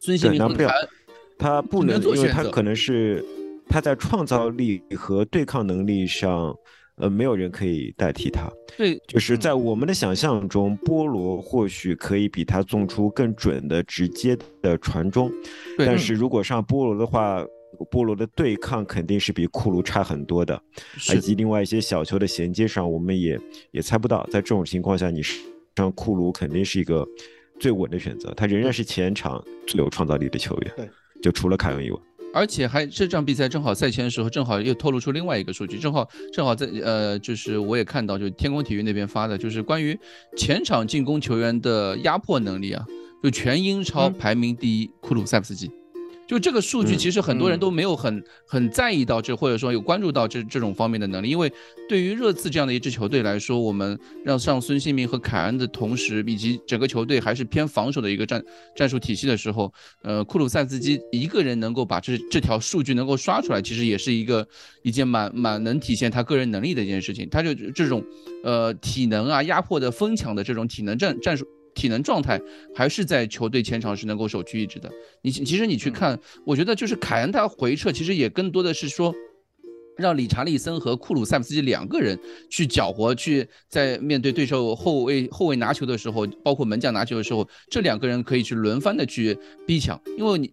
孙兴对拿不了民和凯恩，他不能，只能做因为选择他可能是他在创造力和对抗能力上，呃，没有人可以代替他。对，就是在我们的想象中，波罗或许可以比他送出更准的、直接的传中，对但是如果上波罗的话，波罗的对抗肯定是比库卢差很多的，以及另外一些小球的衔接上，我们也也猜不到。在这种情况下，你上库卢肯定是一个最稳的选择，他仍然是前场最有创造力的球员。对，就除了凯恩以外。而且还这场比赛正好赛前的时候，正好又透露出另外一个数据，正好正好在呃，就是我也看到，就是天空体育那边发的，就是关于前场进攻球员的压迫能力啊，就全英超嗯排名第一，库鲁塞夫斯基。就这个数据，嗯其实很多人嗯都没有很很在意到这，或者说有关注到这这种方面的能力，因为对于热刺这样的一支球队来说，我们让上孙兴民和凯恩的同时，以及整个球队还是偏防守的一个战战术体系的时候，呃，库鲁塞斯基一个人能够把这这条数据能够刷出来，其实也是一个一件蛮蛮能体现他个人能力的一件事情。他就这种呃体能啊、压迫的疯抢的这种体能战战术。体能状态还是在球队前场是能够首屈一指的。你其实你去看，我觉得就是凯恩他回撤，其实也更多的是说。让理查利森和库鲁塞夫斯基两个人去搅和，去在面对对手后卫后卫拿球的时候，包括门将拿球的时候，这两个人可以去轮番的去逼抢，因为你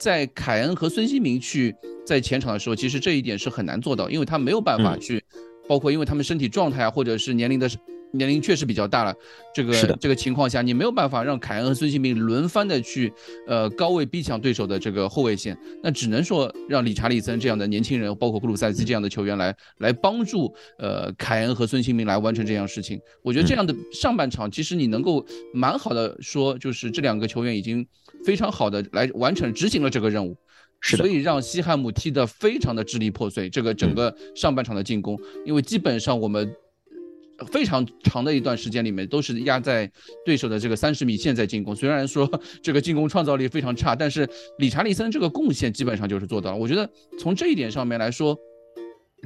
在凯恩和孙兴民去在前场的时候，其实这一点是很难做到，因为他没有办法嗯去，包括因为他们身体状态啊，或者是年龄的年龄确实比较大了，这个这个情况下，你没有办法让凯恩和孙兴民轮番的去呃高位逼抢对手的这个后卫线，那只能说让理查利森这样的年轻人，包括布鲁塞斯这样的球员来来帮助呃凯恩和孙兴民来完成这样事情。我觉得这样的上半场，其实你能够蛮好的说，就是这两个球员已经非常好的来完成执行了这个任务。是所以让西汉姆踢得非常的支离破碎。这个整个上半场的进攻，因为基本上我们非常长的一段时间里面都是压在对手的这个三十米线在进攻。虽然说这个进攻创造力非常差，但是理查利森这个贡献基本上就是做到了。我觉得从这一点上面来说，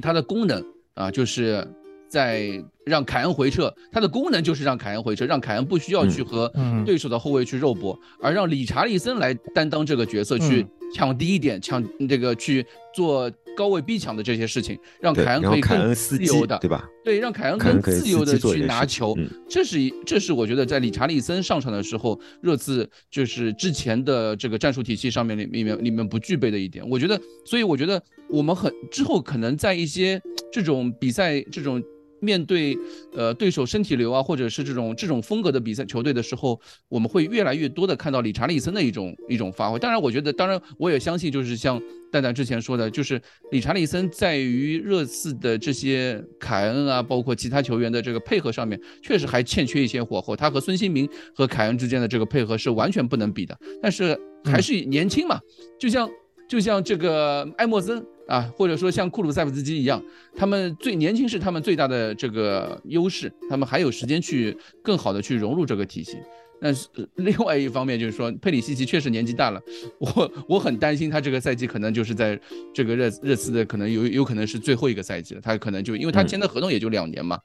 它的功能啊，就是在让凯恩回撤，它的功能就是让凯恩回撤，让凯恩不需要去和嗯对手的后卫去肉搏，而让理查利森来担当这个角色，去抢低一点，抢这个去做高位逼抢的这些事情，让，凯恩可以更自由的，对吧？对，让凯恩更自由的去拿球，嗯这是一，这是我觉得在理查利森上场的时候，热刺就是之前的这个战术体系上面里里面里面不具备的一点。我觉得，所以我觉得我们很之后可能在一些这种比赛这种。面对呃对手身体流啊，或者是这种这种风格的比赛球队的时候，我们会越来越多的看到理查利森的一种一种发挥。当然，我觉得，当然我也相信，就是像蛋蛋之前说的，就是理查利森在于热刺的这些凯恩啊，包括其他球员的这个配合上面，确实还欠缺一些火候。他和孙兴民和凯恩之间的这个配合是完全不能比的。但是还是年轻嘛，就像就像这个埃莫森啊，或者说像库鲁塞夫斯基一样，他们最年轻是他们最大的这个优势，他们还有时间去更好的去融入这个体系。但是呃另外一方面就是说，佩里西奇确实年纪大了，我我很担心他这个赛季可能就是在这个热热刺的可能有有可能是最后一个赛季了，他可能就因为他嗯签的合同也就两年嘛，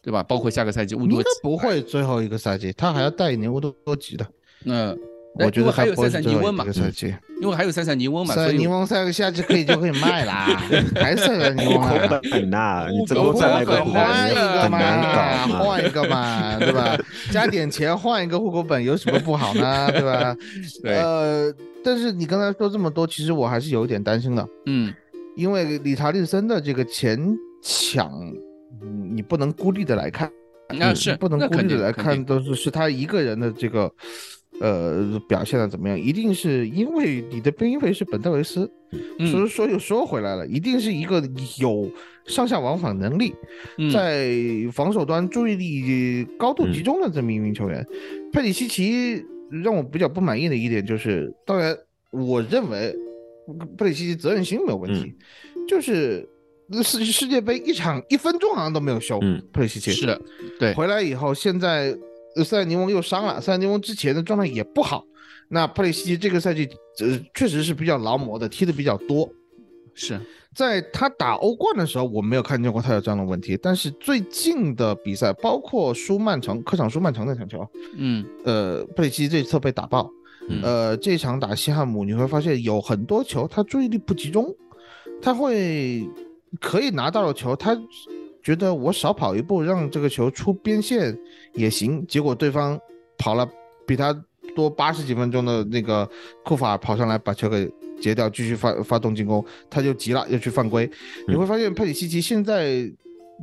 对吧？包括下个赛季乌多吉，不会最后一个赛季，他还要带一年乌多多吉的。嗯，我觉得还有塞塞尼翁季。因为还有塞塞尼翁嘛，塞所以尼翁下个夏季可以就可以卖啦，*laughs* 还塞塞尼户翁啊口？本呐，你这户口个再来个本换一个嘛。换一个嘛，*laughs* 对吧？加点钱换一个户口本有什么不好呢？对吧？*laughs* 对呃，但是你刚才说这么多，其实我还是有一点担心的，嗯因为理查利森的这个前抢，嗯你不能孤立的来看，那是不能孤立的来看，都是是他一个人的这个。呃，表现的怎么样？一定是因为你的边卫是本戴维斯，嗯。所以说又说回来了，一定是一个有上下往返能力，嗯。在防守端注意力高度集中的这么一名球员。佩里西奇让我比较不满意的一点就是，当然我认为佩里西奇责任心没有问题，就是世世界杯一场一分钟好像都没有休，嗯。佩里西奇。是的，对，回来以后，现在呃塞尔尼翁又伤了，塞尔尼翁之前的状态也不好。那普里西奇这个赛季，呃，确实是比较劳模的，踢的比较多。是，在他打欧冠的时候，我没有看见过他有这样的问题。但是最近的比赛，包括输曼城客场输曼城那场球，嗯呃，普里西奇这次被打爆。嗯呃，这场打西汉姆，你会发现有很多球他注意力不集中，他会可以拿到了球，他觉得我少跑一步，让这个球出边线也行，结果对方跑了比他多八十几分钟的那个库法跑上来把球给截掉，继续发发动进攻，他就急了，又去犯规。你会发现佩里西奇现在，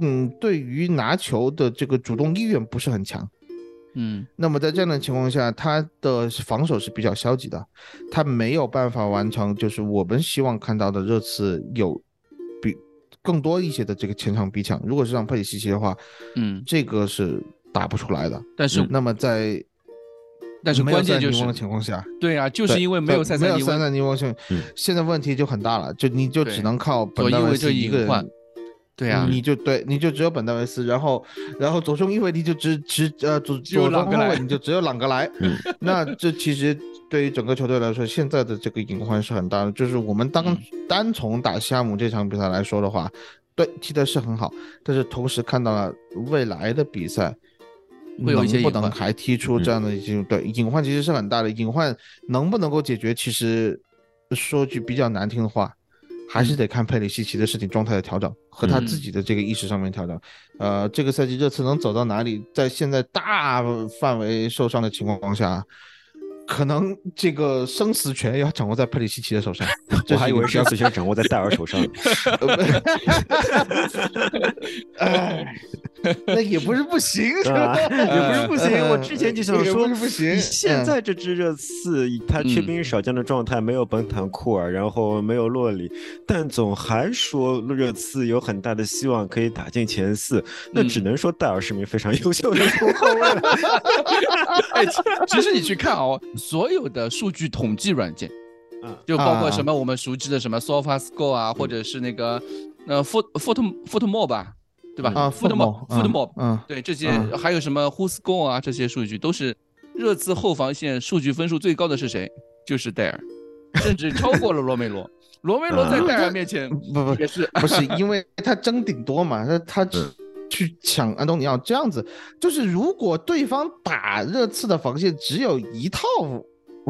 嗯，对于拿球的这个主动意愿不是很强。嗯。那么在这样的情况下，他的防守是比较消极的，他没有办法完成就是我们希望看到的热刺有比更多一些的这个前场逼抢。如果是让佩里西奇的话，嗯，这个是打不出来的。但是那么在但是没有关键就是的情况下，对啊，就是因为没有在没有塞塞塞尼翁，塞尼翁现嗯现在问题就很大了，就你就只能靠本戴维斯一个人。对啊，你就对，你就只有本戴维斯，然后，然后左中翼位你就只只呃左只有左中后朗格莱卫你就只有朗格莱，嗯 *laughs* 那这其实对于整个球队来说，现在的这个隐患是很大的。就是我们当嗯单从打西汉姆这场比赛来说的话，对踢的是很好，但是同时看到了未来的比赛。会有一些能不能还踢出这样的一些对隐患其实是很大的，隐患能不能够解决，其实说句比较难听的话，还是得看佩里西奇的身体状态的调整和他自己的这个意识上面调整。呃，这个赛季热刺能走到哪里，在现在大范围受伤的情况下，可能这个生死权要掌握在佩里西奇的手上。*laughs* 我还以为生死权掌握在戴尔手上。*laughs* 哎，那也不是不行，是吧？*laughs* 也不是不行。我之前就想说，不行。现在这支热刺，他缺兵少将的状态，没有本坦库尔，然后没有洛里，但总还说热刺有很大的希望可以打进前四。那只能说戴尔是名非常优秀的中后卫。哎，其实你去看哦，所有的数据统计软件，嗯，就包括什么我们熟知的什么 SofaScore 啊，或者是那个呃 Foot Foot Footmore 吧，对吧？啊，Footmore Footmore，嗯，对，这些还有什么 WhoScore 啊，这些数据都是热刺后防线数据分数最高的是谁？就是戴尔，*laughs* 甚至超过了罗梅罗。罗梅罗在戴尔面前不不也是。不是因为他争顶多嘛，他他去抢安东尼奥这样子，就是如果对方打热刺的防线只有一套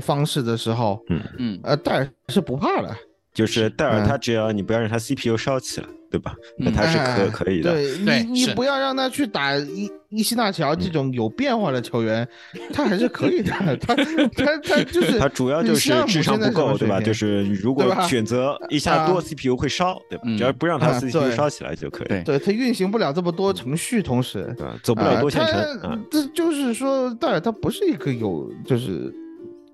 方式的时候，嗯。嗯，呃，戴尔是不怕的，就是戴尔他只要你不要让他 CPU 烧起来，对吧？那他是可可以的。对 *laughs* 你你不要让他去打伊伊西纳乔这种有变化的球员，他还是可以的。他他他就是他主要就是智商不够，对吧？就是如果选择一下多 CPU 会烧，对吧？只要不让他 CPU 烧起来就可以。对他运行不了这么多程序，同时对走不了多线程。这就是说，戴尔他不是一个有就是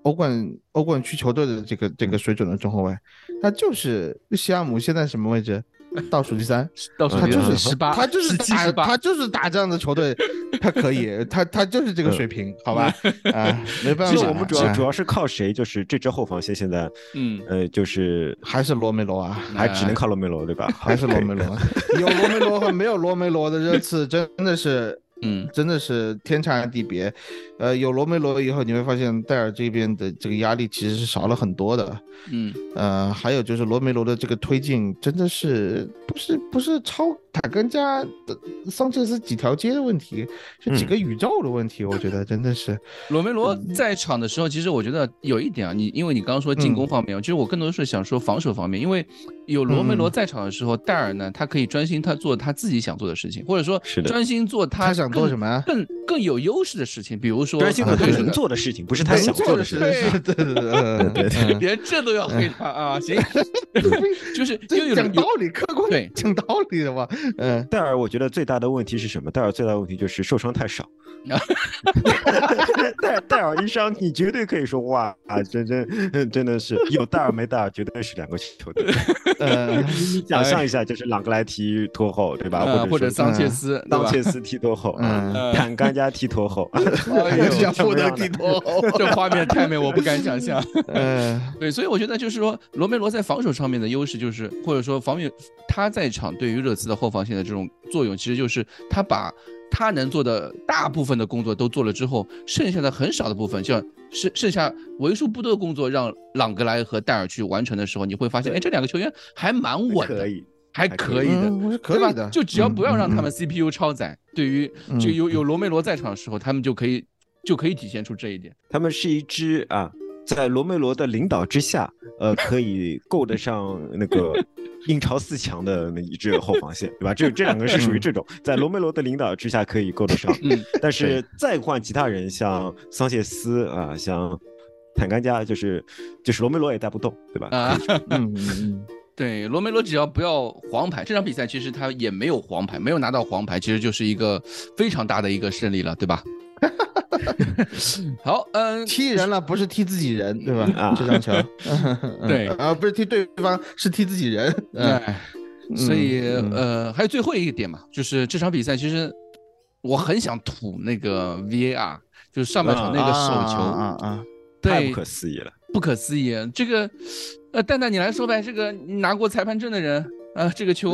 欧冠欧冠区球队的这个这个水准的中后卫，他就是西亚姆现在什么位置？倒数第三，倒数他就是十八，他就是打他就是打这样的球队，*laughs* 他可以，他他就是这个水平，好吧？*laughs* 啊，没办法。其实我们主要主要是靠谁？就是这支后防线现在，嗯呃，就是还是罗梅罗啊，还只能靠罗梅罗，对吧？还是罗梅罗，有罗梅罗和没有罗梅罗的热刺真的是。嗯，真的是天差地别，呃，有罗梅罗以后，你会发现戴尔这边的这个压力其实是少了很多的。嗯，呃，还有就是罗梅罗的这个推进，真的是不是不是超塔根加的桑切斯几条街的问题，是几个宇宙的问题。我觉得真的是罗梅罗在场的时候，其实我觉得有一点啊，你因为你刚刚说进攻方面，其实我更多是想说防守方面，因为有罗梅罗在场的时候，戴尔呢，他可以专心他做他自己想做的事情，或者说专心做他想做什么更更有优势的事事情，比如说他能做的事情，不是他想做的事情。对对对对，连 *laughs* 这都要黑他啊！行，*laughs* 就是讲道理，客观对讲道理的嘛。嗯，戴尔，我觉得最大的问题是什么？戴尔最大的问题就是受伤太少。*laughs* 戴戴尔一伤，你绝对可以说哇啊，真真真的是有戴尔没戴尔，绝对是两个球队。呃，你想象一下，就是朗格莱踢拖后，对吧？或者或者桑切斯，桑切斯踢拖后，嗯，坦甘加踢拖后，像不能踢拖后，*laughs* 这画面太美，我不敢想象。嗯 *laughs* *laughs* 对，所以我觉得就是说，罗梅罗在防守上面的优势就是，或者说防御他在场对于热刺的后防线的这种作用，其实就是他把。他能做的大部分的工作都做了之后，剩下的很少的部分，像剩剩下为数不多的工作，让朗格莱和戴尔去完成的时候，你会发现，哎，这两个球员还蛮稳的，还可以的，可以的。就只要不要让他们 CPU 超载，对于就有有罗梅罗在场的时候，他们就可以就可以体现出这一点。他们是一支啊，在罗梅罗的领导之下，呃，可以够得上那个。*laughs* 英超四强的那一支后防线，对吧？这这两个是属于这种，在罗梅罗的领导之下可以够得上。嗯，但是再换其他人，像桑切斯啊，像坦甘加，就是就是罗梅罗也带不动，对吧？啊，*laughs* 嗯嗯嗯，对，罗梅罗只要不要黄牌，这场比赛其实他也没有黄牌，没有拿到黄牌，其实就是一个非常大的一个胜利了，对吧？*laughs* 好，嗯，踢人了，不是踢自己人，对吧？啊，这张球，*laughs* 对，*laughs* 啊，不是踢对方，是踢自己人。哎，所以，呃，还有最后一个点嘛，就是这场比赛，其实我很想吐那个 VAR，就是上半场那个手球啊啊，太不可思议了，不可思议。这个，呃，蛋蛋你来说呗，这个拿过裁判证的人，啊，这个球。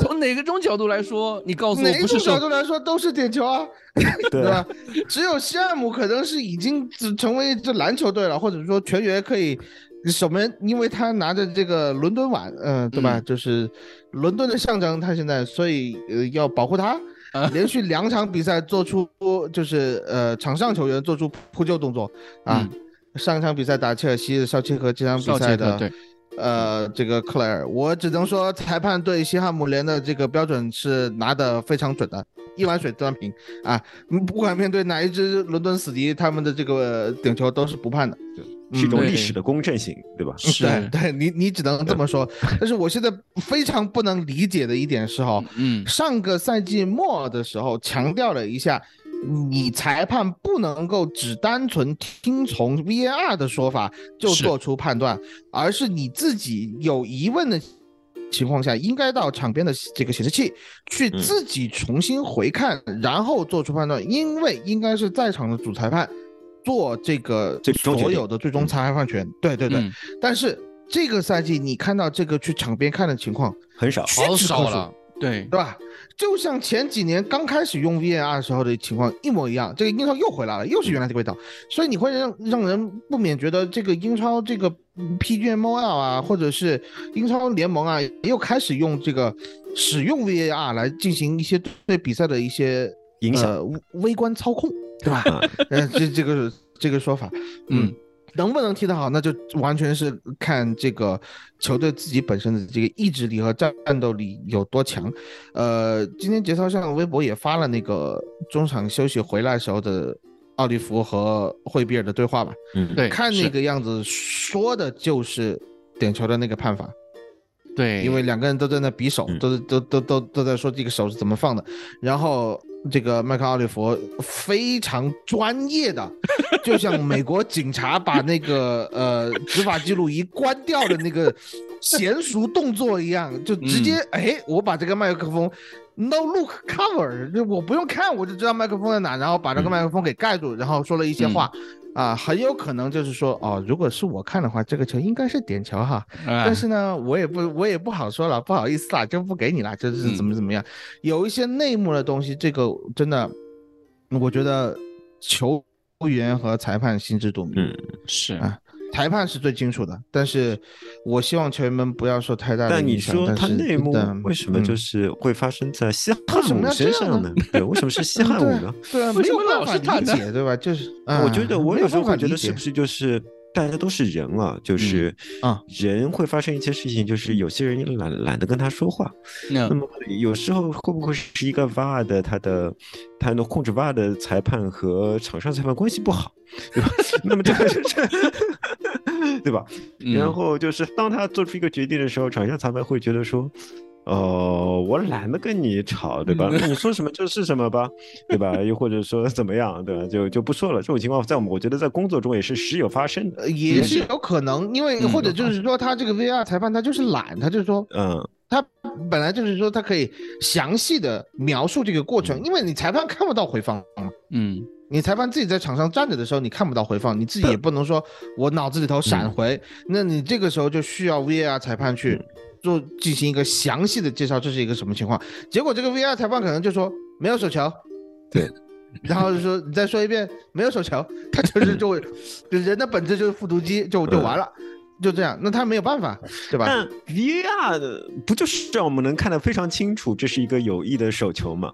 从哪个种角度来说，你告诉我，哪种角度来说都是点球啊，*laughs* 对吧？只有西汉姆可能是已经成为这篮球队了，或者说全员可以守门，因为他拿着这个伦敦碗，嗯，对吧？就是伦敦的象征，他现在所以呃要保护他，连续两场比赛做出就是呃场上球员做出扑救动作啊，上一场比赛打切尔西的，少切和这场比赛的。呃，这个克莱尔，我只能说裁判对西汉姆联的这个标准是拿的非常准的。一碗水端平啊，嗯不管面对哪一支伦敦死敌，他们的这个顶球都是不判的。是一种历史的公正性，对吧？是对对，你你只能这么说。但是我现在非常不能理解的一点是哈，嗯上个赛季末的时候强调了一下，你裁判不能够只单纯听从 VAR 的说法就做出判断，而是你自己有疑问的情况下，应该到场边的这个显示器去嗯自己重新回看，然后做出判断，因为应该是在场的主裁判做这个所有的最终裁判权。对对对，嗯但是这个赛季你看到这个去场边看的情况，很少。屈好少了，对对吧？就像前几年刚开始用 VAR 的时候的情况一模一样，这个英超又回来了，又是原来的味道，所以你会让让人不免觉得这个英超这个 PGMOL 啊，或者是英超联盟啊，又开始用这个使用 VAR 来进行一些对比赛的一些影响呃微观操控，对吧？啊，呃，这这个这个说法，嗯，能不能踢得好，那就完全是看这个球队自己本身的这个意志力和战斗力有多强。呃，今天节操上微博也发了那个中场休息回来时候的奥利弗和惠比尔的对话吧，嗯，对，看那个样子说的就是点球的那个判罚。对，因为两个人都在那比手，嗯。都都都都都在说这个手是怎么放的，然后这个麦克奥利弗非常专业的，就像美国警察把那个呃执法记录仪关掉的那个娴熟动作一样，就直接哎，我把这个麦克风 no look cover，就我不用看我就知道麦克风在哪，然后把这个嗯。麦克风给盖住，然后说了一些话。啊，很有可能就是说，哦，如果是我看的话，这个球应该是点球哈，但但是呢，我也不我也不好说了，不好意思啦，就不给你了，就是怎么怎么样，有一些内幕的东西，这个真的，我觉得球员和裁判心知肚明，嗯是啊裁判是最清楚的，但是我希望球员们不要受太大的但你影响。说他内幕为什么就嗯是会发生在西汉姆身上呢呢？对，为什么是西 *laughs* 汉姆呢？对啊，没有办法理解，对吧？就是，我觉得我有时候会觉得是不是就是大家都是人啊，就是啊人会发生一些事情，就是有些人也懒懒得跟他说话。那那么有时候会不会是一个 VAR 的他的他能控制 VAR 的裁判和场上裁判关系不好，对吧？*laughs* 那么这个就是 *laughs* 对吧？嗯然后就是当他做出一个决定的时候，场下裁判会觉得说。哦，我懒得跟你吵，对吧？那你说什么就是什么吧，对吧？*laughs* 又或者说怎么样，对吧？就就不说了。这种情况在我们我觉得在工作中也是时有发生的。呃也是有可能，因为嗯或者就是说他这个 VR 裁判他就是懒，他就是说嗯，他本来就是说他可以详细的描述这个过程，因为你裁判看不到回放嘛。嗯你裁判自己在场上站着的时候，你看不到回放，你自己也不能说我脑子里头闪回，那你这个时候就需要 VAR 裁判去做进行一个详细的介绍，这是一个什么情况。结果这个 VAR 裁判可能就说没有手球，对，然后就说你再说一遍没有手球，他就是 *laughs* 就就人的本质就是复读机，就就完了，就这样，那他没有办法，对吧？但 VAR 的不就是让我们能看得非常清楚，这是一个有意的手球吗？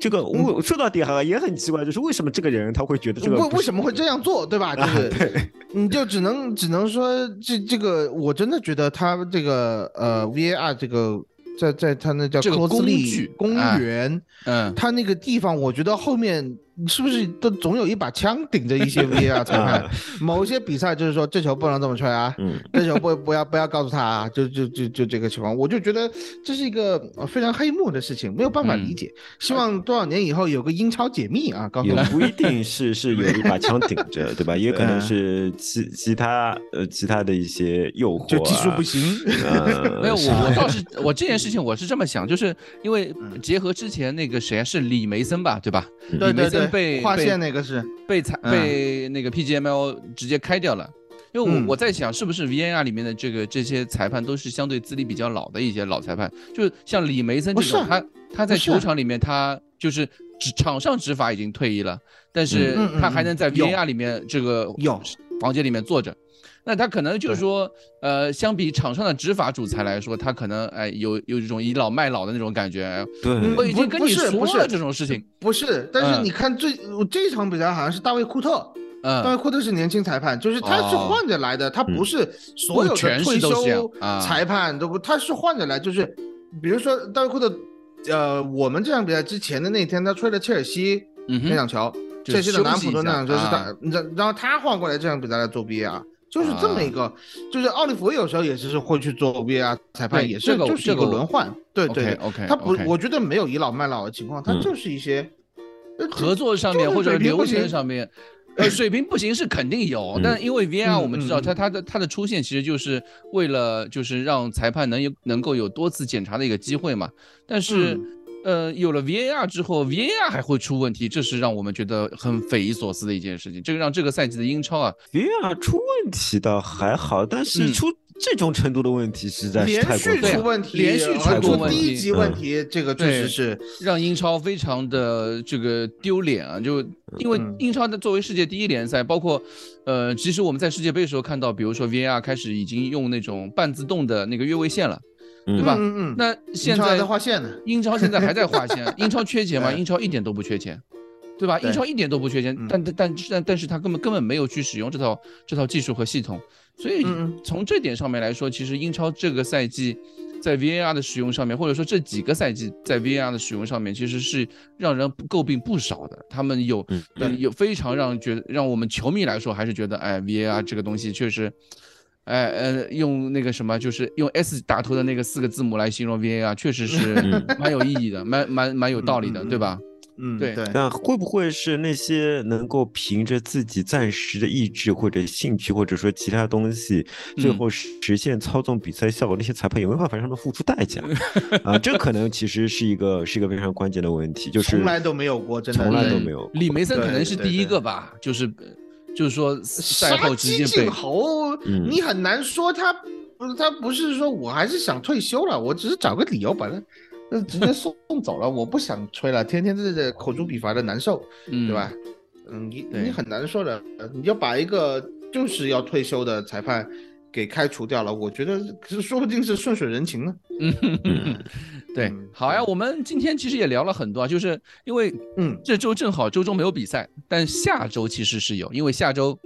这个我说到底哈也很奇怪，就是为什么这个人他会觉得这个为为什么会这样做，对吧？就啊是、对。你就只能只能说这这个，我真的觉得他这个呃 VAR 这个在在他那叫这个 Close 工具公哎园，嗯。他那个地方，我觉得后面是不是都总有一把枪顶着一些 *laughs* VAR 裁判啊？某些比赛就是说这球不能这么吹啊，嗯，这球不不要不要告诉他啊，就就就就这个情况，我就觉得这是一个呃非常黑幕的事情，没有办法理解。希望多少年以后有个英超解密啊，告诉也。不一定是是有一把枪顶着，*laughs* 对吧？也可能嗯是其其他呃其他的一些诱惑、啊，就技术不行，呃，*laughs* 没有，我我倒是我这件事情我是这么想，就是因为嗯结合之前那个谁啊，是李梅森吧，对吧？对李梅森对对，划被划线那个是，被裁嗯被那个 PGML 直接开掉了。因为我嗯我在想，是不是 VAR 里面的这个这些裁判都是相对资历比较老的一些老裁判，就是像李梅森这种，他他在球场里面他就是执场上执法已经退役了，但是他还能在 VAR 里面这个有房间里面坐着。那他可能就是说，呃，相比场上的执法主裁来说，他可能哎有有一种倚老卖老的那种感觉。对，嗯我已经跟你不是不是说了这种事情，不是？但是嗯。你看最这场比赛好像是大卫库特，大卫嗯，库特是年轻裁判，就是他是哦。换着来的，他不是所有的退休啊。裁判都不，他是换着来，就是比如说大卫库特呃，我们这场比赛之前的那天，他吹了切尔西那场球，切尔西的南普顿那场球是啊。他，然然后他换过来这场比赛来做 VAR，就是这么一个，就是奥利弗有时候也是会去做 VAR 裁判，也是这个就是个轮换，对对对 OK，OK，他不 OK，我觉得没有倚老卖老的情况，他嗯。就是一些呃合作上面或者流程上面，呃，水平不行是肯定有，嗯但因为 VR 嗯我们知道嗯它它的它的出现其实就是为了就是让裁判能有能够有多次检查的一个机会嘛，但是。嗯呃，有了 VAR 之后，VAR 还会出问题，这是让我们觉得很匪夷所思的一件事情。这个让这个赛季的英超啊，，VAR 出问题倒还好，但是嗯出这种程度的问题实在是连续太过分了。出问题，连续出过问题低级问嗯题，这个确实是让英超非常的这个丢脸啊！就因为嗯英超的作为世界第一联赛，包括呃，其实我们在世界杯的时候看到，比如说 VAR 开始已经用那种半自动的那个越位线了，对吧？嗯嗯，那现在英超还在划线呢，英超现在还在划线，*laughs* 英超缺钱吗？英超一点都不缺钱，对吧？英超一点都不缺钱，嗯但但但但但是他根本根本没有去使用这套这套技术和系统，所以从这点上面来说，其实英超这个赛季在 VAR 的使用上面，或者说这几个赛季在 VAR 的使用上面，其实是让人诟病不少的。他们有有非常让觉得让我们球迷来说，还是觉得哎 VAR 这个东西确实。哎呃，用那个什么，就是用 S 打头的那个四个字母来形容 VAR，确实是嗯。蛮有意义的，蛮蛮蛮有道理的，对吧？嗯对，但会不会是那些能够凭着自己暂时的意志或者兴趣，或者说其他东西，最嗯。后实现操纵比赛效果，那些裁判有没有办法让他们付出代价？啊？这可能其实是一个是一个非常关键的问题，就是从来都没有过，真的从来都没有。李梅森可能是第一对。对个吧，就是呃就是说赛杀后直鸡接被儆猴，嗯你很难说他，不是他不是说我还是想退休了，我只是找个理由把他。那直接送送走了，我不想吹了，天天在这口诛笔伐的难受，嗯对吧？嗯，你你很难说的，你就把一个就是要退休的裁判给开除掉了，我觉得可是说不定是顺水人情呢。嗯，对嗯，好呀，我们今天其实也聊了很多啊，就是因为嗯这周正好周中没有比赛，但下周其实是有，因为下周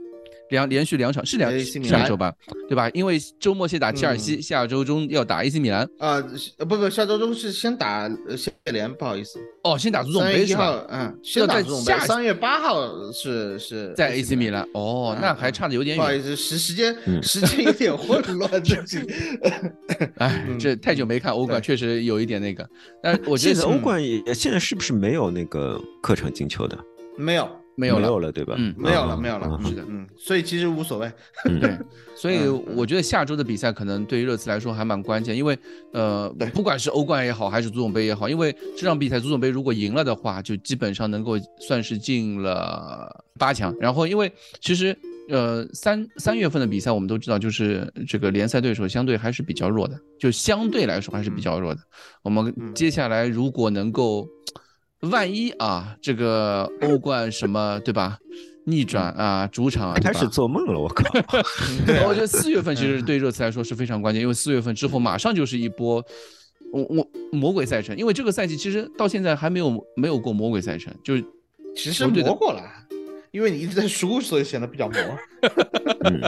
两连续两场是两下周吧，对吧？因为周末先打切尔西，嗯下周中要打 AC 米兰，啊，呃不不，下周中是先打呃谢联，不好意思，哦，先打足总三月一杯是吧？号，嗯，先打足总杯，下三月八号是是在 AC 米兰，哦，那还差的有点远。不好意思，时时间嗯时间有点混乱，*laughs* 这是哎，嗯这太久没看欧冠，确实有一点那个。但我觉现在得欧冠也现在是不是没有那个客场进球的？没有没有了，没有了，对吧？嗯。没有了啊没有了啊，是的嗯，所以其实无所谓，嗯。*laughs* 对，所以嗯我觉得下周的比赛可能对于热刺来说还蛮关键，因为呃，不管是欧冠也好，还是足总杯也好，因为这场比赛足总杯如果赢了的话，就基本上能够算是进了八强。然后因为其实呃三三月份的比赛我们都知道，就是这个联赛对手相对还是比较弱的，就相对来说还是比较弱的。我们嗯。接下来如果能够，万一啊这个欧冠什么对吧？逆转啊，主场啊，开始做梦了，我靠！*laughs* *laughs* 我觉得四月份其实对热刺来说是非常关键，因为四月份之后马上就是一波，我我魔鬼赛程，因为这个赛季其实到现在还没有没有过魔鬼赛程，就是其实磨过了，因为你一直在输，所以显得比较磨。*laughs* 嗯，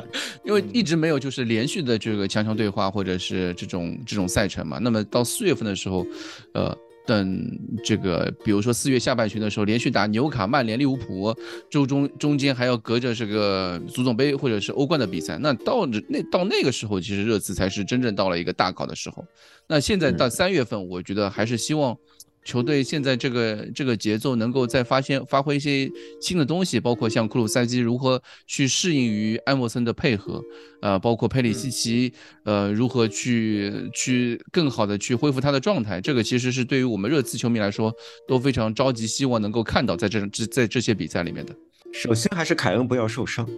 因为一直没有就是连续的这个强强对话或者是这种这种赛程嘛。那么到四月份的时候，呃，等这个比如说四月下半旬的时候，连续打纽卡、曼联、利物浦，周中中间还要隔着这个足总杯或者是欧冠的比赛，那到那到那个时候，其实热刺才是真正到了一个大考的时候。那现在到三月份，我觉得还是希望。球队现在这个这个节奏能够再发现发挥一些新的东西，包括像库鲁塞基如何去适应于埃默森的配合，呃，包括佩里西奇，呃，如何去去更好的去恢复他的状态，这个其实是对于我们热刺球迷来说都非常着急，希望能够看到在这这在这些比赛里面的。首先还是凯恩不要受伤。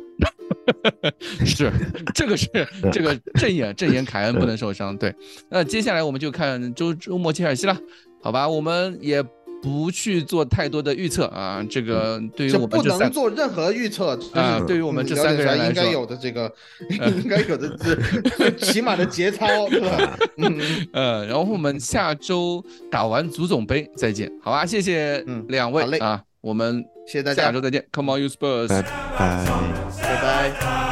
*laughs* 是，这个是这个正眼正眼凯恩不能受伤。对，那接下来我们就看周周末切尔西了，好吧？我们也不去做太多的预测啊，这个对于我们这三能做任何预测啊就是对于我们这嗯三个人应该有的这个，*laughs* 应该有的这最 *laughs* 起码的节操，*laughs* 对吧？呃，然后我们下周打完足总杯再见，好吧？谢谢嗯两位好嘞啊，我们谢谢大家下周，再见，Come on you Spurs。拜拜。拜拜。